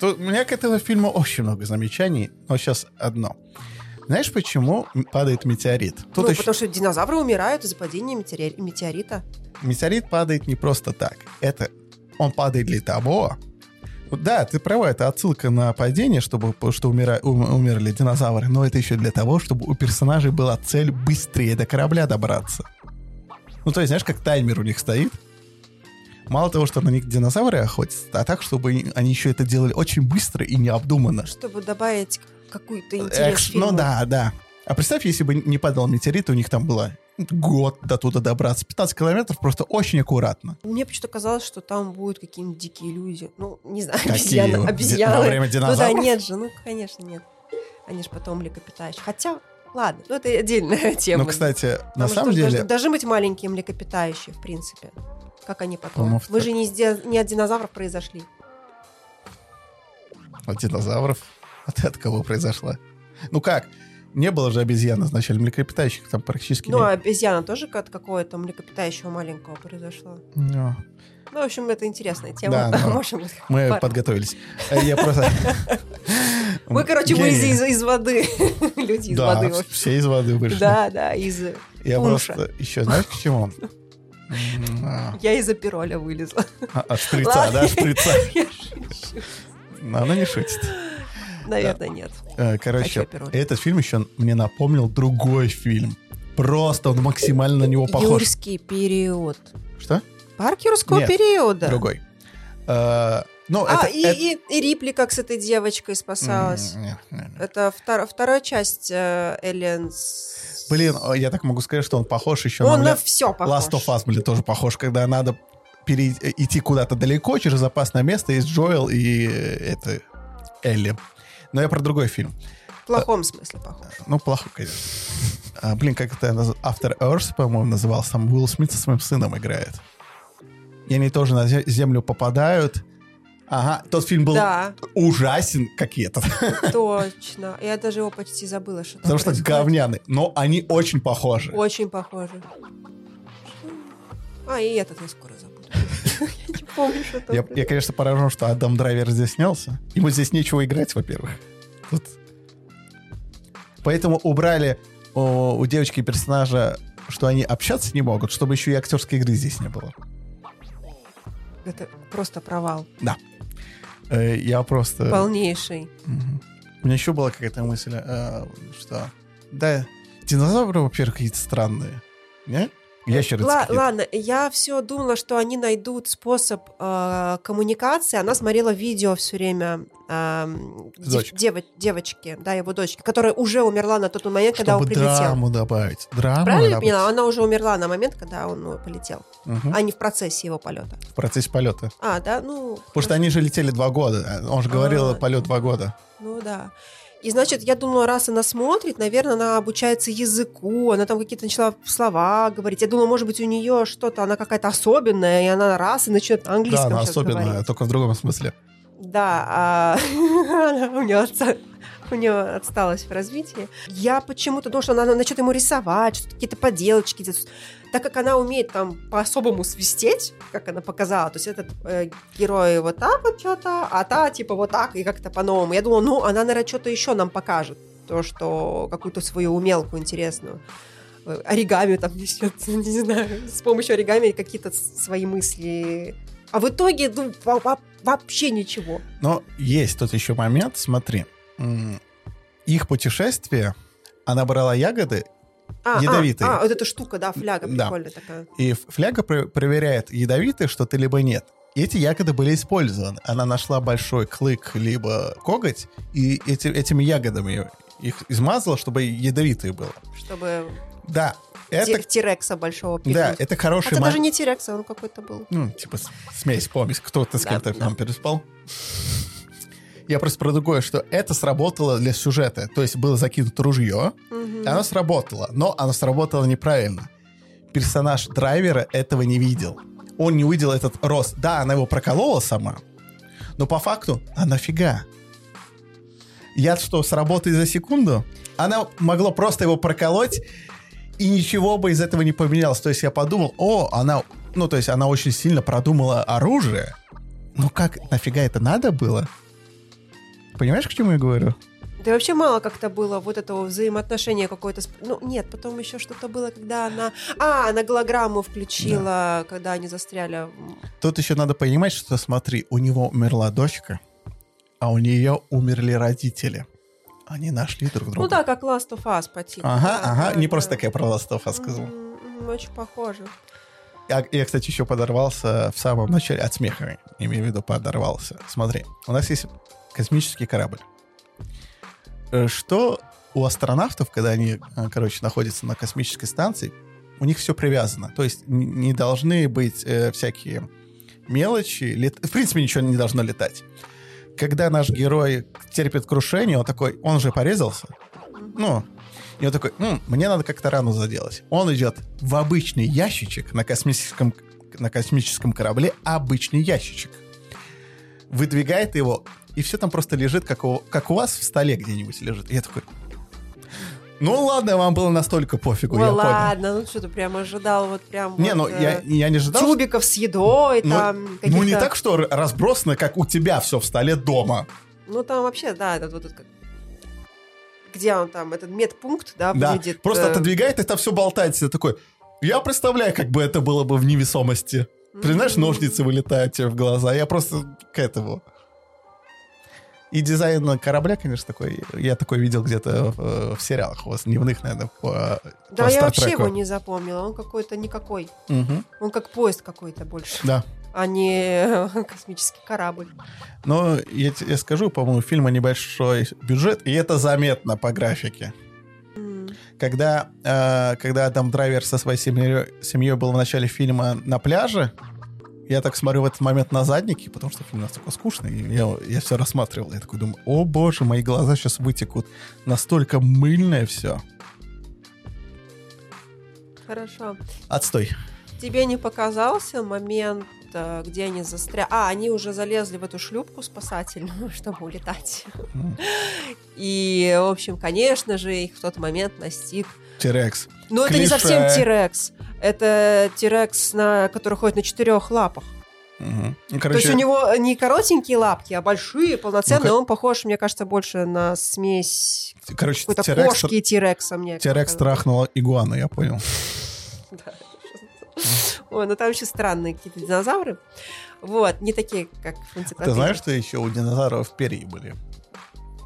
Speaker 1: Тут у меня к этому фильму очень много замечаний, но сейчас одно. Знаешь, почему падает метеорит? Тут
Speaker 2: ну,
Speaker 1: еще-
Speaker 2: потому что динозавры умирают из-за падения метеори- метеорита.
Speaker 1: метеорит падает не просто так. Это он падает для того. Да, ты права, это отсылка на падение, чтобы что умира- ум- умерли динозавры, но это еще для того, чтобы у персонажей была цель быстрее до корабля добраться. Ну, то есть, знаешь, как таймер у них стоит. Мало того, что на них динозавры охотятся, а так, чтобы они- еще это делали очень быстро и необдуманно.
Speaker 2: Чтобы добавить какую-то интерес
Speaker 1: Экш-. Ну да, да. А представь, если бы не падал метеорит, у них там было год до туда добраться. 15 километров просто очень аккуратно.
Speaker 2: Мне почему-то казалось, что там будут какие-нибудь дикие люди. Ну, не знаю,
Speaker 1: Какие?
Speaker 2: обезьяны.
Speaker 1: Во
Speaker 2: обезьяны.
Speaker 1: время
Speaker 2: Ну да,
Speaker 1: динозавров?
Speaker 2: нет же, ну, конечно, нет. Они же потом млекопитающие. Хотя, ладно, ну это отдельная тема.
Speaker 1: Ну, кстати, на
Speaker 2: Потому
Speaker 1: самом
Speaker 2: что
Speaker 1: деле...
Speaker 2: Даже, даже быть маленькие млекопитающие, в принципе. Как они потом? Вы
Speaker 1: в-
Speaker 2: же не, не от динозавров произошли.
Speaker 1: От динозавров? А ты от кого произошла? Ну как? Не было же обезьян изначально, млекопитающих там практически
Speaker 2: Ну, а
Speaker 1: не
Speaker 2: обезьяна тоже от какого-то млекопитающего маленького произошла.
Speaker 1: Ну,
Speaker 2: Ну, в общем, это интересная тема.
Speaker 1: Да.
Speaker 2: Можем...
Speaker 1: Мы
Speaker 2: пар-
Speaker 1: подготовились. Э, Я просто...
Speaker 2: Мы, короче, мы из, воды. Люди из воды.
Speaker 1: все из воды вышли.
Speaker 2: Да, да, из...
Speaker 1: Я просто... Еще знаешь, к чему? А,
Speaker 2: Я из апероля вылезла.
Speaker 1: а, От шприца, да, шприца.
Speaker 2: Я шучу.
Speaker 1: Но она не шутит.
Speaker 2: Наверное, нет.
Speaker 1: Э, Короче, этот фильм еще мне напомнил другой фильм. Просто он максимально на него похож.
Speaker 2: Юрский период.
Speaker 1: Что?
Speaker 2: Парк юрского
Speaker 1: Нет,
Speaker 2: периода.
Speaker 1: Другой. Э, Ну,
Speaker 2: А,
Speaker 1: это...
Speaker 2: и,
Speaker 1: это-
Speaker 2: и, и Рипли как с этой девочкой спасалась.
Speaker 1: М, не, не, не.
Speaker 2: Это втор- вторая часть э, с-
Speaker 1: Блин, о, я так могу сказать, что он похож еще
Speaker 2: Он
Speaker 1: на
Speaker 2: на
Speaker 1: Ля-
Speaker 2: все похож.
Speaker 1: Last of Us, блин, тоже похож, когда надо э, идти куда-то далеко через опасное место, есть Джоэл и э, это Элли. Но я про другой фильм.
Speaker 2: В плохом смысле похож.
Speaker 1: Ну, плохо, конечно. А, блин, как это After Earth, по-моему, назывался. Там Уилл Смит со своим сыном играет. И они тоже на зе- землю попадают. Ага, тот фильм был
Speaker 2: Да,
Speaker 1: ужасен, как и этот.
Speaker 2: точно. Я даже его почти забыла, что
Speaker 1: Потому что
Speaker 2: происходит.
Speaker 1: говняный. Но они очень похожи.
Speaker 2: Очень похоже. А, и этот я скоро забуду. Я не помню, что там
Speaker 1: Я, конечно, поражен, что Адам Драйвер здесь снялся. Ему здесь нечего играть, во-первых. Поэтому убрали о, у девочки персонажа, что они общаться не могут, чтобы еще и актерской игры здесь не было.
Speaker 2: Это просто провал.
Speaker 1: Э, я просто...
Speaker 2: Полнейший.
Speaker 1: Мгм. У меня еще была какая-то мысль, э, что... Да, динозавры, во-первых, какие-то странные. Не? Ящерицы какие-то.
Speaker 2: ладно, я все думала, что они найдут способ э, коммуникации. Она смотрела видео все время эм, дев- дево- девочки, да, его дочки, которая уже умерла на тот момент, когда он
Speaker 1: Чтобы
Speaker 2: прилетел.
Speaker 1: драму добавить. Драму
Speaker 2: Правильно
Speaker 1: добавить.
Speaker 2: поняла? Она уже умерла на момент, когда он ну, полетел,
Speaker 1: Мгм.
Speaker 2: а не в процессе его полета.
Speaker 1: В процессе полета.
Speaker 2: А, да, ну.
Speaker 1: Потому что они же летели два года. Он же говорил,
Speaker 2: А,
Speaker 1: полет два года.
Speaker 2: Ну да. И значит, я думала, раз она смотрит, наверное, она обучается языку, она там какие-то начала слова говорить. Я думала, может быть, у нее что-то, она какая-то особенная, и она раз и начнет на
Speaker 1: Да, она особенная,
Speaker 2: говорить.
Speaker 1: только в другом смысле.
Speaker 2: Да, а она- у нее отца- у нее отсталость в развитии. Я почему-то думала, что она начнет ему рисовать, что-то какие-то поделочки. Так как она умеет там по-особому свистеть, как она показала, то есть этот э, герой вот так вот что-то, а та типа вот так и как-то по-новому. Я думала, ну, она, наверное, что-то еще нам покажет. То, что какую-то свою умелку интересную. Э, Оригами там несет, не знаю, с помощью оригами какие-то свои мысли. А в итоге, ну, во- во- вообще ничего.
Speaker 1: Но есть тут еще момент, смотри. Их путешествие, она брала ягоды,
Speaker 2: А,
Speaker 1: Ядовитые.
Speaker 2: А, а, вот эта штука, да, фляга
Speaker 1: Да.
Speaker 2: прикольная такая.
Speaker 1: и фляга про- проверяет, ядовитые что ты, либо нет. И Эти ягоды были использованы. Она нашла большой клык, либо коготь, и эти, этими ягодами их измазала, чтобы ядовитые было.
Speaker 2: Чтобы
Speaker 1: Да, это,
Speaker 2: ти- тирекса большого пикнуть.
Speaker 1: да, это хороший
Speaker 2: Хотя
Speaker 1: мо-
Speaker 2: даже не тирекса, он какой-то был.
Speaker 1: Ну, типа смесь, помесь. Кто-то с кем-то
Speaker 2: да.
Speaker 1: там переспал. Я просто про другое, что это сработало для сюжета. То есть было закинуто ружье, и оно сработало, но оно сработало неправильно. Персонаж драйвера этого не видел. Он не увидел этот рост. Да, она его проколола сама, но по факту, а нафига? Яд что, сработает за секунду? Она могла просто его проколоть, и ничего бы из этого не поменялось. То есть я подумал, о, она, ну, то есть она очень сильно продумала оружие. Ну как, нафига это надо было? Понимаешь, к чему я говорю?
Speaker 2: Да вообще мало как-то было вот этого взаимоотношения какое-то. Ну, нет, потом еще что-то было, когда она... А, она голограмму включила, когда они застряли.
Speaker 1: Тут еще надо понимать, что смотри, у него умерла дочка, а у нее умерли родители. Они нашли друг друга.
Speaker 2: Ну да, как Last of Us по типу.
Speaker 1: Ага,
Speaker 2: Да,
Speaker 1: ага,
Speaker 2: да,
Speaker 1: не
Speaker 2: да.
Speaker 1: просто так я про Last of Us сказал.
Speaker 2: Очень похоже.
Speaker 1: Я, я, кстати, еще подорвался в самом начале от смеха, имею в виду подорвался. Смотри, у нас есть космический корабль. Э, Что у астронавтов, когда они, э, короче, находятся на космической станции, у них все привязано. То есть не должны быть э, всякие мелочи. лет- В принципе, ничего не должно летать. Когда наш герой терпит крушение, он такой, он же порезался. Ну, и он такой, «М, мне надо как-то рану заделать. Он идет в обычный ящичек на космическом, на космическом корабле, обычный ящичек. Выдвигает его, и все там просто лежит, как у, как у вас в столе где-нибудь лежит. И я такой, ну ладно, вам было настолько пофигу,
Speaker 2: Ой,
Speaker 1: я понял.
Speaker 2: ладно, ну что ты прям ожидал вот прям
Speaker 1: Не,
Speaker 2: вот,
Speaker 1: ну
Speaker 2: э,
Speaker 1: я, я не ожидал, что-
Speaker 2: тюбиков с едой,
Speaker 1: ну,
Speaker 2: там
Speaker 1: ну не так, что разбросано, как у тебя все в столе дома.
Speaker 2: Ну, там вообще, да, этот вот этот как- где он там, этот медпункт, да,
Speaker 1: Да,
Speaker 2: выглядит.
Speaker 1: просто
Speaker 2: э,
Speaker 1: отодвигает, и там все болтается. Такой, я представляю, как бы это было бы в невесомости. Ты знаешь, ножницы вылетают тебе в глаза. Я просто к этому. И дизайн корабля, конечно, такой. Я такой видел где-то в, в сериалах, у вас дневных, наверное, по,
Speaker 2: Да,
Speaker 1: по
Speaker 2: я вообще его не запомнила. Он какой-то никакой.
Speaker 1: Мгм,
Speaker 2: Он как поезд какой-то больше,
Speaker 1: Да.
Speaker 2: а не космический корабль.
Speaker 1: Но я тебе скажу, по-моему, у фильма небольшой бюджет, и это заметно по графике. Когда, э, когда Адам Драйвер со своей семьей, семьей был в начале фильма на пляже, я так смотрю в этот момент на задники, потому что фильм настолько скучный, и я, я все рассматривал. Я такой думаю, о боже, мои глаза сейчас вытекут. Настолько мыльное все.
Speaker 2: Хорошо.
Speaker 1: Отстой.
Speaker 2: Тебе не показался момент, э, где они застряли? А, они уже залезли в эту шлюпку спасательную, чтобы улетать.
Speaker 1: М.
Speaker 2: И, в общем, конечно же, их в тот момент настиг
Speaker 1: Тирекс.
Speaker 2: Но это не совсем Тирекс. Это Тирекс, на, который ходит на четырех лапах.
Speaker 1: Мгм. Ну,
Speaker 2: То есть
Speaker 1: короче,
Speaker 2: у него не коротенькие лапки, а большие, полноценные.
Speaker 1: Ну,
Speaker 2: Он похож, мне кажется, больше на смесь
Speaker 1: короче
Speaker 2: какой-то
Speaker 1: Тирекс,
Speaker 2: кошки и Тирекса. Мне
Speaker 1: Тирекс трахнула игуану, я понял.
Speaker 2: Да. Ой, ну там еще странные какие-то динозавры. Вот, не такие, как в
Speaker 1: Ты
Speaker 2: энциклопедии.
Speaker 1: знаешь, что еще у динозавров перья были?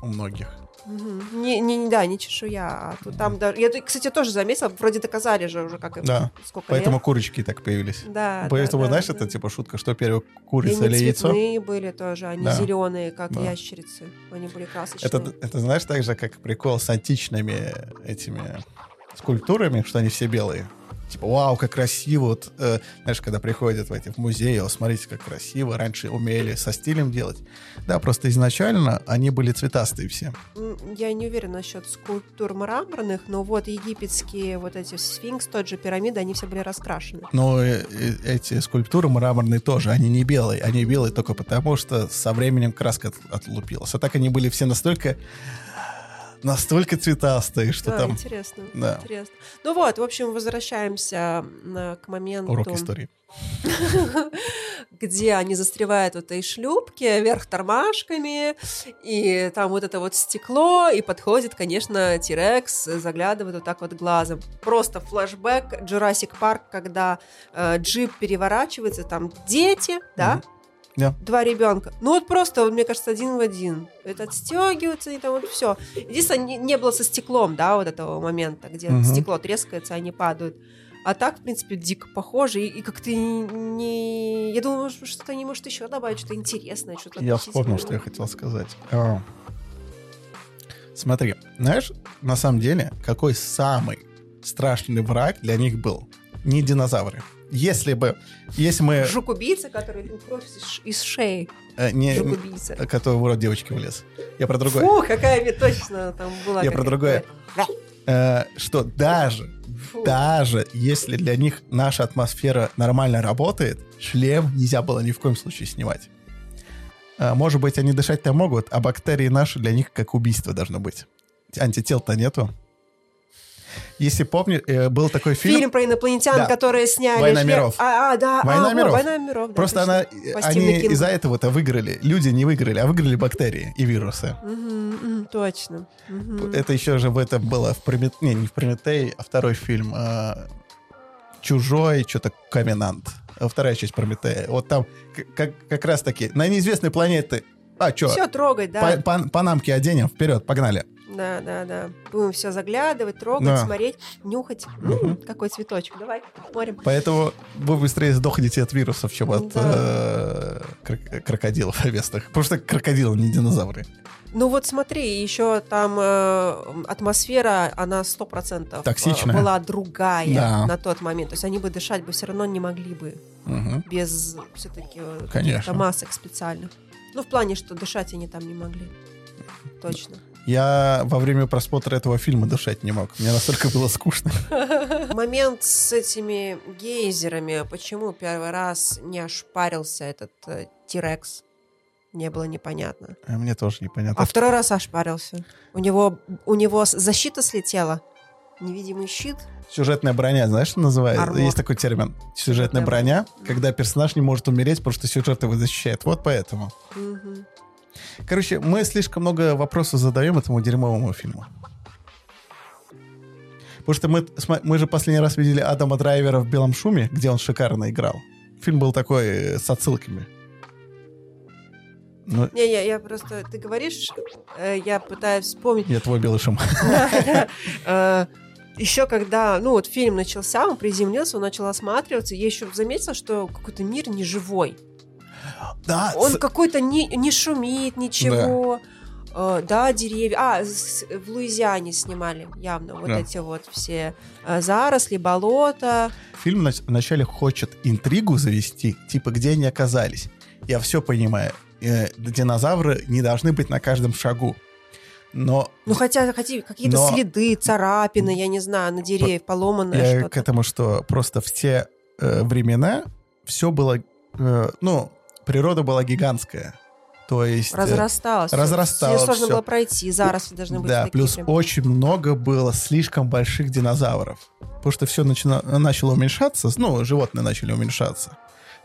Speaker 1: У многих.
Speaker 2: Мгм. Не, не, да, не чешуя. А тут там даже... Я, кстати, тоже заметила, вроде доказали же уже, как
Speaker 1: Да,
Speaker 2: сколько
Speaker 1: Поэтому
Speaker 2: лет.
Speaker 1: курочки так появились.
Speaker 2: Да,
Speaker 1: Поэтому,
Speaker 2: да,
Speaker 1: знаешь,
Speaker 2: да,
Speaker 1: это
Speaker 2: да.
Speaker 1: типа шутка, что первое, курица
Speaker 2: они
Speaker 1: или яйцо?
Speaker 2: цветные были тоже, они
Speaker 1: Да.
Speaker 2: зеленые, как
Speaker 1: Да.
Speaker 2: ящерицы. Они были красочные.
Speaker 1: Это, это знаешь, так же, как прикол с античными этими скульптурами, что они все белые. Типа, вау, как красиво. Вот, э, знаешь, когда приходят в эти в музеи, смотрите, как красиво. Раньше умели со стилем делать. Да, просто изначально они были цветастые все.
Speaker 2: Я не уверена насчет скульптур мраморных, но вот египетские вот эти сфинкс, тот же пирамиды, они все были раскрашены.
Speaker 1: Но э, э, эти скульптуры мраморные тоже, они не белые. Они белые только потому, что со временем краска от- отлупилась. А так они были все настолько настолько цветастые, что
Speaker 2: Да,
Speaker 1: там
Speaker 2: интересно,
Speaker 1: Да.
Speaker 2: интересно. Ну вот, в общем, возвращаемся м, к моменту,
Speaker 1: урок истории.
Speaker 2: где они застревают в этой шлюпке вверх тормашками, и там вот это вот стекло, и подходит, конечно, Тирекс, заглядывает вот так вот глазом. Просто флэшбэк Jurassic Park, когда э, джип переворачивается, там дети, да,
Speaker 1: Мгм. Да.
Speaker 2: два ребенка. Ну вот просто, вот, мне кажется, один в один. Это отстегивается, и там вот все. Единственное, не, не было со стеклом, да, вот этого момента, где
Speaker 1: Мгм.
Speaker 2: стекло трескается, они падают. А так, в принципе, дико похоже. И, и как-то не... Я думаю, что-то они, может, еще добавить, что-то интересное, что-то
Speaker 1: Я вспомнил, что я хотел сказать. А. Смотри, знаешь, на самом деле, какой самый страшный враг для них был? Не динозавры. Если бы, если мы
Speaker 2: Жук-убийца, который пил кровь из, шеи.
Speaker 1: э, не,
Speaker 2: Жук-убийца.
Speaker 1: который в рот девочки влез. Я про другое.
Speaker 2: Фу, какая точно там была.
Speaker 1: Я про другое. Э, что даже,
Speaker 2: Фу.
Speaker 1: даже если для них наша атмосфера нормально работает, шлем нельзя было ни в коем случае снимать. Э, может быть, они дышать-то могут, а бактерии наши для них как убийство должно быть. Антител-то нету. Если помню, э, был такой фильм.
Speaker 2: Фильм, про инопланетян,
Speaker 1: Да.
Speaker 2: которые сняли...
Speaker 1: «Война миров».
Speaker 2: А, а, да.
Speaker 1: «Война
Speaker 2: а,
Speaker 1: миров».
Speaker 2: «Война миров», да,
Speaker 1: Просто она,
Speaker 2: По
Speaker 1: они из-за этого-то выиграли. Люди не выиграли, а выиграли бактерии и вирусы.
Speaker 2: Мгм, точно. Мгм.
Speaker 1: Это еще же в этом было в Прометее, не, не в Прометее, а второй фильм а, Чужой, что-то Каменант. А Вторая часть Прометея. Вот там как, как раз таки на неизвестной планете. А, что?
Speaker 2: Все трогать, да.
Speaker 1: панамки оденем, вперед, погнали.
Speaker 2: Да, да, да. Будем все заглядывать, трогать,
Speaker 1: Да.
Speaker 2: смотреть, нюхать. М, Какой цветочек. Давай, смотрим.
Speaker 1: Поэтому вы быстрее сдохнете от вирусов, чем от
Speaker 2: Да.
Speaker 1: э, крок- крокодилов местных. Потому что крокодилы не динозавры.
Speaker 2: Ну вот смотри, еще там э, атмосфера, она сто процентов
Speaker 1: Токсичная.
Speaker 2: была другая
Speaker 1: Да.
Speaker 2: на тот момент. То есть они бы дышать бы все равно не могли бы
Speaker 1: Мгм.
Speaker 2: без все-таки
Speaker 1: Конечно.
Speaker 2: масок специальных. Ну, в плане, что дышать они там не могли. Точно.
Speaker 1: Я во время просмотра этого фильма дышать не мог. Мне настолько было скучно.
Speaker 2: Момент с этими гейзерами. Почему первый раз не ошпарился этот э, Тирекс? Не было непонятно.
Speaker 1: А Мне тоже непонятно.
Speaker 2: А второй раз ошпарился. У него, у него защита слетела. Невидимый щит.
Speaker 1: Сюжетная броня, знаешь, что называется?
Speaker 2: Армор.
Speaker 1: Есть такой термин. Сюжетная
Speaker 2: Сюжетная
Speaker 1: броня, когда персонаж не может умереть, потому что сюжет его защищает. Вот поэтому.
Speaker 2: Мгм.
Speaker 1: Короче, мы слишком много вопросов задаем этому дерьмовому фильму. Потому что мы, мы же последний раз видели Адама Драйвера в «Белом шуме», где он шикарно играл. Фильм был такой э, с отсылками. Ну,
Speaker 2: Не-не, я просто... Ты говоришь, э, я пытаюсь вспомнить.
Speaker 1: я твой «Белый шум».
Speaker 2: Еще когда, ну вот фильм начался, он приземлился, он начал осматриваться, я еще заметила, что какой-то мир неживой.
Speaker 1: Да,
Speaker 2: Он
Speaker 1: с-
Speaker 2: какой-то не, не шумит, ничего. Э, Да, деревья. А, с- в Луизиане снимали явно вот
Speaker 1: Да.
Speaker 2: эти вот все э, заросли, болота.
Speaker 1: фильм нач- вначале хочет интригу завести, типа, где они оказались. Я все понимаю. Э, динозавры не должны быть на каждом шагу. Но
Speaker 2: Ну, хотя хотя какие-то
Speaker 1: Но-
Speaker 2: следы, царапины, я не знаю, на деревьях, поломанное
Speaker 1: я
Speaker 2: что-то.
Speaker 1: к этому, что просто в те э, времена все было... э, ну, природа была гигантская. То есть...
Speaker 2: Разрасталось.
Speaker 1: разрасталось
Speaker 2: Её сложно было пройти, заросли должны быть
Speaker 1: Да,
Speaker 2: такие
Speaker 1: плюс
Speaker 2: прям.
Speaker 1: очень много было слишком больших динозавров. Потому что все начало уменьшаться, ну, животные начали уменьшаться.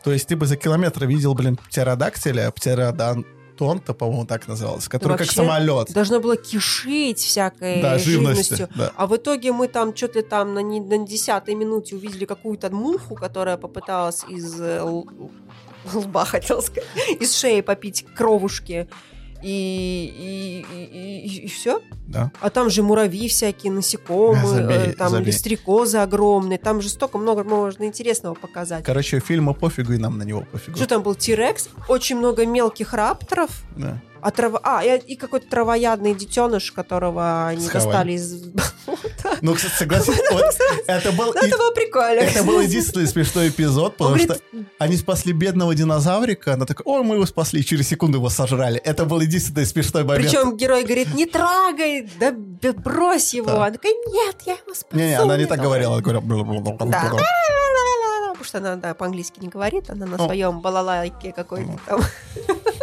Speaker 1: То есть ты бы за километр видел, блин, птеродактиля, птеродонта, по-моему, так назывался, который как
Speaker 2: вообще
Speaker 1: самолет.
Speaker 2: Должно было кишить всякой
Speaker 1: Да, живностью.
Speaker 2: живностью.
Speaker 1: Да.
Speaker 2: А в итоге мы там что-то там на, не- на десятой минуте увидели какую-то муху, которая попыталась из э, лба, хотел сказать, из шеи попить кровушки. и, и, и, все.
Speaker 1: Да.
Speaker 2: А там же муравьи всякие, насекомые,
Speaker 1: забей,
Speaker 2: э, там
Speaker 1: забей.
Speaker 2: стрекозы огромные, там же столько много можно интересного показать.
Speaker 1: Короче, фильма пофигу, и нам на него пофигу.
Speaker 2: Что там был Тирекс, очень много мелких рапторов,
Speaker 1: Да.
Speaker 2: А, трава... а и, и какой-то травоядный детеныш, которого они
Speaker 1: Схавали.
Speaker 2: достали из...
Speaker 1: Ну, кстати, согласись, вот это был...
Speaker 2: Ну, это было прикольно.
Speaker 1: Это был единственный смешной эпизод, потому что они спасли бедного динозаврика, она такая, ой, мы его спасли, и через секунду его сожрали. Это был единственный смешной момент.
Speaker 2: Причем герой говорит, не трогай, да брось его. Она такая, нет, я его спасу.
Speaker 1: Не-не, она не так говорила, она говорила...
Speaker 2: Потому что она да, по-английски не говорит, она на
Speaker 1: Ну.
Speaker 2: своем балалайке какой-то
Speaker 1: Ну.
Speaker 2: там.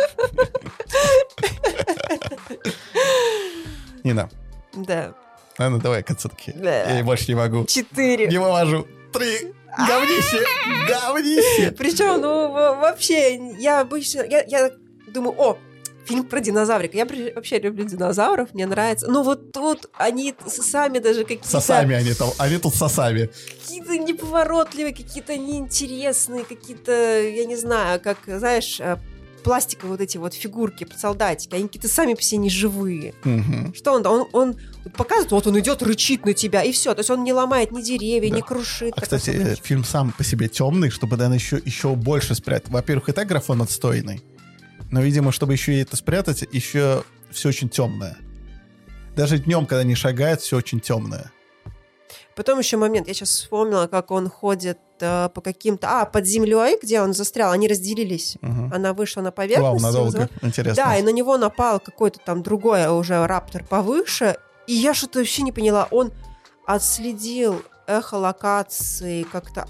Speaker 1: Нина,
Speaker 2: Да.
Speaker 1: ладно, давай к отсылке.
Speaker 2: Да.
Speaker 1: Я больше не могу.
Speaker 2: Четыре.
Speaker 1: Не вывожу. Три. Говнище. Говнище.
Speaker 2: Причем, ну, во- вообще, я обычно, я, я думаю, о, фильм про динозаврика. Я вообще люблю динозавров, мне нравится. Но вот тут они сами даже какие-то...
Speaker 1: Сосами они там. Они тут сосами.
Speaker 2: Какие-то неповоротливые, какие-то неинтересные, какие-то, я не знаю, как, знаешь, э, пластиковые вот эти вот фигурки, солдатики, они какие-то сами по себе не живые.
Speaker 1: Мгм.
Speaker 2: Что он, он, он показывает, вот он идет, рычит на тебя, и все. То есть он не ломает ни деревья,
Speaker 1: Да.
Speaker 2: не крушит.
Speaker 1: А, кстати,
Speaker 2: супер.
Speaker 1: э, фильм сам по себе темный, чтобы наверное, еще, еще больше спрятать. Во-первых, и так графон отстойный. Но, видимо, чтобы еще и это спрятать, еще все очень темное. Даже днем, когда не шагает, все очень темное.
Speaker 2: Потом еще момент, я сейчас вспомнила, как он ходит э, по каким-то... А, под землей, где он застрял, они разделились.
Speaker 1: Мгм.
Speaker 2: Она вышла на
Speaker 1: Вау,
Speaker 2: поверхность.
Speaker 1: надолго.
Speaker 2: его
Speaker 1: Интересно.
Speaker 2: Да, и на него напал какой-то там другой уже раптор повыше. И я что-то вообще не поняла. Он отследил эхолокации как-то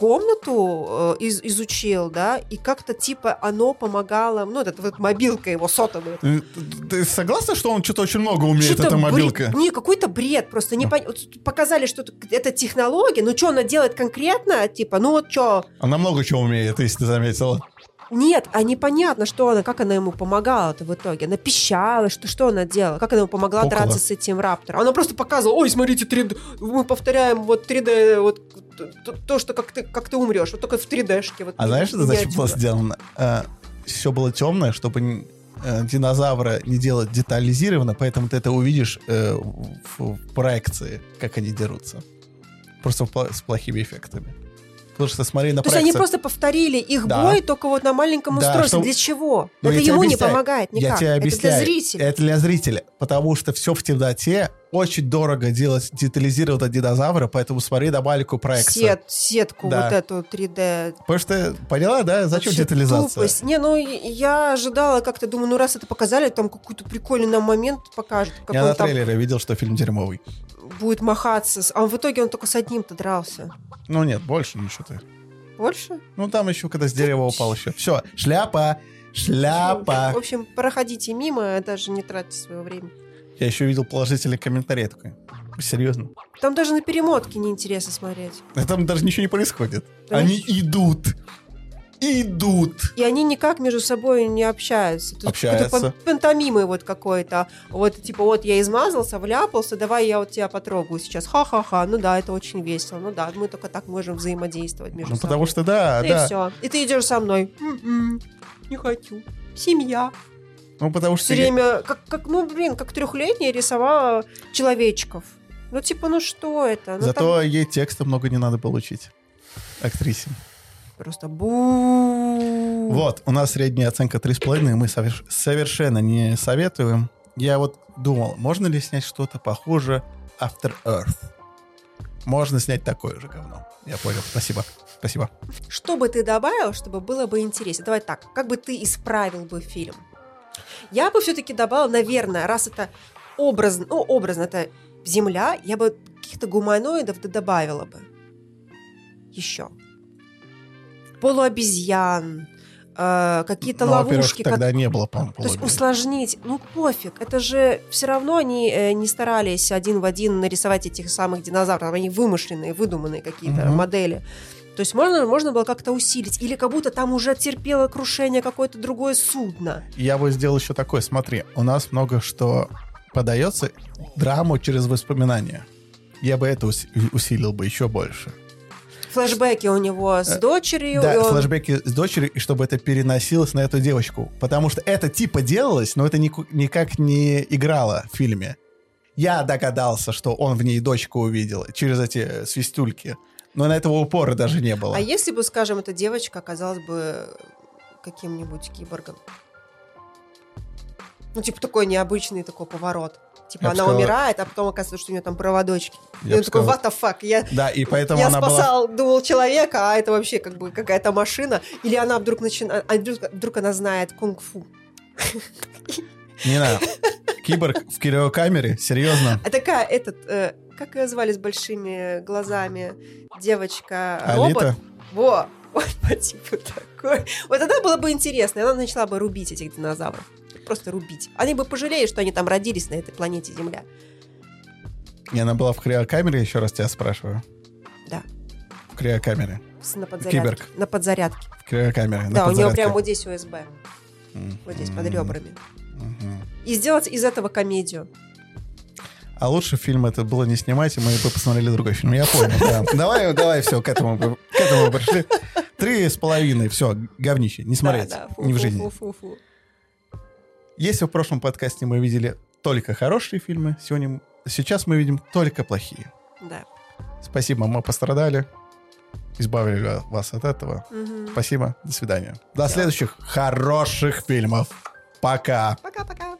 Speaker 2: комнату э, из- изучил, да, и как-то типа оно помогало, ну, это вот мобилка его сотовая.
Speaker 1: Ты, ты согласна, что он что-то очень много умеет, эта
Speaker 2: бред-
Speaker 1: мобилка?
Speaker 2: Не, какой-то бред. Просто не пон- вот Показали, что это технология, но что она делает конкретно? Типа, ну вот что?
Speaker 1: Она много чего умеет, если ты заметила.
Speaker 2: Нет, а непонятно, что она, как она ему помогала-то в итоге. Она пищала, что, что она делала? Как она ему помогла
Speaker 1: Пукала.
Speaker 2: драться с этим раптором? Она просто показывала, ой, смотрите, 3D, мы повторяем вот 3D, вот т- то, что как ты, как ты умрешь, вот только в 3D-шке. Вот,
Speaker 1: А знаешь, что зачем было сделано? все было темное, чтобы э, динозавра не делать детализированно, поэтому ты это увидишь э, в, в проекции, как они дерутся. Просто в с плохими эффектами. Потому что смотри на
Speaker 2: То есть они
Speaker 1: проекцию.
Speaker 2: просто повторили их
Speaker 1: Да.
Speaker 2: бой, только вот на маленьком
Speaker 1: Да,
Speaker 2: устройстве.
Speaker 1: чтоб-
Speaker 2: Для чего?
Speaker 1: Ну,
Speaker 2: это ему не
Speaker 1: объясняю.
Speaker 2: помогает никак.
Speaker 1: Я тебе
Speaker 2: Это
Speaker 1: объясняю.
Speaker 2: для зрителя.
Speaker 1: Это для зрителя. Потому что все в темноте. Очень дорого делать детализированного динозавра, поэтому смотри на маленькую проекцию.
Speaker 2: Сет, сетку
Speaker 1: Да.
Speaker 2: вот эту 3D.
Speaker 1: Потому что, поняла, да? Зачем
Speaker 2: Вообще
Speaker 1: детализация?
Speaker 2: тупость. Не, ну я ожидала как-то, думаю, ну раз это показали, там какой-то прикольный нам момент покажет. Как
Speaker 1: Я на
Speaker 2: там
Speaker 1: трейлере видел, что фильм дерьмовый.
Speaker 2: будет махаться. А в итоге он только с одним-то дрался.
Speaker 1: Ну нет, больше ничего ты.
Speaker 2: Больше?
Speaker 1: Ну там еще, когда с дерева упал еще. Все, шляпа, шляпа.
Speaker 2: В общем, проходите мимо, даже не тратьте свое время.
Speaker 1: Я еще видел положительный комментарий такой. Серьезно?
Speaker 2: Там даже на перемотке неинтересно смотреть.
Speaker 1: А Там даже ничего не происходит.
Speaker 2: Да
Speaker 1: Они идут. Идут.
Speaker 2: И они никак между собой не общаются. Есть
Speaker 1: Общаются.
Speaker 2: какой-то пан- пантомимой вот какой-то. Вот, типа, вот я измазался, вляпался, давай я вот тебя потрогаю сейчас. Ха-ха-ха. Ну да, это очень весело. Ну да, мы только так можем взаимодействовать между
Speaker 1: Ну
Speaker 2: собой.
Speaker 1: потому что да,
Speaker 2: И
Speaker 1: да.
Speaker 2: все. И ты идешь со мной. М-м, не хочу. Семья.
Speaker 1: Ну потому что...
Speaker 2: Все
Speaker 1: я-
Speaker 2: время, как, как, ну, блин, как трехлетняя рисовала человечков. Ну, типа, ну что это? Ну,
Speaker 1: Зато
Speaker 2: там
Speaker 1: ей текста много не надо получить. Актрисе.
Speaker 2: просто бу.
Speaker 1: Вот, у нас средняя оценка 3,5, мы соверш- совершенно не советуем. Я вот думал, можно ли снять что-то похуже After Earth? Можно снять такое же говно. Я понял, спасибо. Спасибо.
Speaker 2: Что бы ты добавил, чтобы было бы интереснее? Давай так, как бы ты исправил бы фильм? Я бы все-таки добавила, наверное, раз это образно, ну, образно, это Земля, я бы каких-то гуманоидов добавила бы. Еще. Полуобезьян, э, какие-то
Speaker 1: Ну,
Speaker 2: ловушки. как-
Speaker 1: тогда не было, по-моему,
Speaker 2: То есть усложнить, ну пофиг, это же все равно они э, не старались один в один нарисовать этих самых динозавров, они вымышленные, выдуманные какие-то
Speaker 1: Мгм.
Speaker 2: модели. То есть можно, можно было как-то усилить, или как будто там уже терпело крушение какое-то другое судно.
Speaker 1: Я бы сделал еще такое, смотри, у нас много что подается драму через воспоминания. Я бы это ус- усилил бы еще больше.
Speaker 2: Флэшбэки у него с
Speaker 1: Э,
Speaker 2: дочерью.
Speaker 1: Да,
Speaker 2: он-
Speaker 1: флешбеки с дочерью, и чтобы это переносилось на эту девочку. Потому что это типа делалось, но это никак не играло в фильме. Я догадался, что он в ней дочку увидел через эти свистульки. Но на этого упора даже не было.
Speaker 2: А если бы, скажем, эта девочка оказалась бы каким-нибудь киборгом? Ну, типа, такой необычный такой поворот. Типа,
Speaker 1: Я
Speaker 2: она
Speaker 1: сказал-
Speaker 2: умирает, а потом оказывается, что у нее там проводочки.
Speaker 1: Я
Speaker 2: и он
Speaker 1: бы
Speaker 2: такой,
Speaker 1: сказал-
Speaker 2: what the fuck, я,
Speaker 1: Да, и поэтому
Speaker 2: я
Speaker 1: она была...
Speaker 2: спасал, думал, человека, а это вообще как бы какая-то машина. Или она вдруг начинает, а вдруг, вдруг она знает кунг-фу.
Speaker 1: Не знаю. Киборг в криокамере? Серьезно?
Speaker 2: А такая, этот, э, как ее звали с большими глазами? Девочка,
Speaker 1: Алита?
Speaker 2: Во, вот по типу такой. Вот тогда было бы интересно, и она начала бы рубить этих динозавров. Просто рубить. Они бы пожалели, что они там родились на этой планете Земля.
Speaker 1: Не, она была в криокамере, еще раз тебя спрашиваю.
Speaker 2: Да.
Speaker 1: В криокамере.
Speaker 2: С- На подзарядке.
Speaker 1: Киборг.
Speaker 2: На подзарядке.
Speaker 1: В криокамере. на
Speaker 2: да, у него
Speaker 1: подзарядке.
Speaker 2: прям вот здесь УСБ.
Speaker 1: М.
Speaker 2: Вот здесь под ребрами.
Speaker 1: Мгм.
Speaker 2: И сделать из этого комедию.
Speaker 1: А лучше фильм это было не снимать, и мы бы посмотрели другой фильм. Я понял, да. Давай, давай, все, к этому, к этому пришли. Три с половиной, все, говнище, не смотреть,
Speaker 2: Да, да, фу,
Speaker 1: не в
Speaker 2: фу,
Speaker 1: жизни.
Speaker 2: фу, фу, фу.
Speaker 1: Если в прошлом подкасте мы видели только хорошие фильмы, сегодня, сейчас мы видим только плохие.
Speaker 2: Да.
Speaker 1: Спасибо, мы пострадали, избавили вас от этого.
Speaker 2: Мгм.
Speaker 1: Спасибо, до свидания. До
Speaker 2: Всё.
Speaker 1: следующих хороших фильмов. Пока.
Speaker 2: Пока-пока.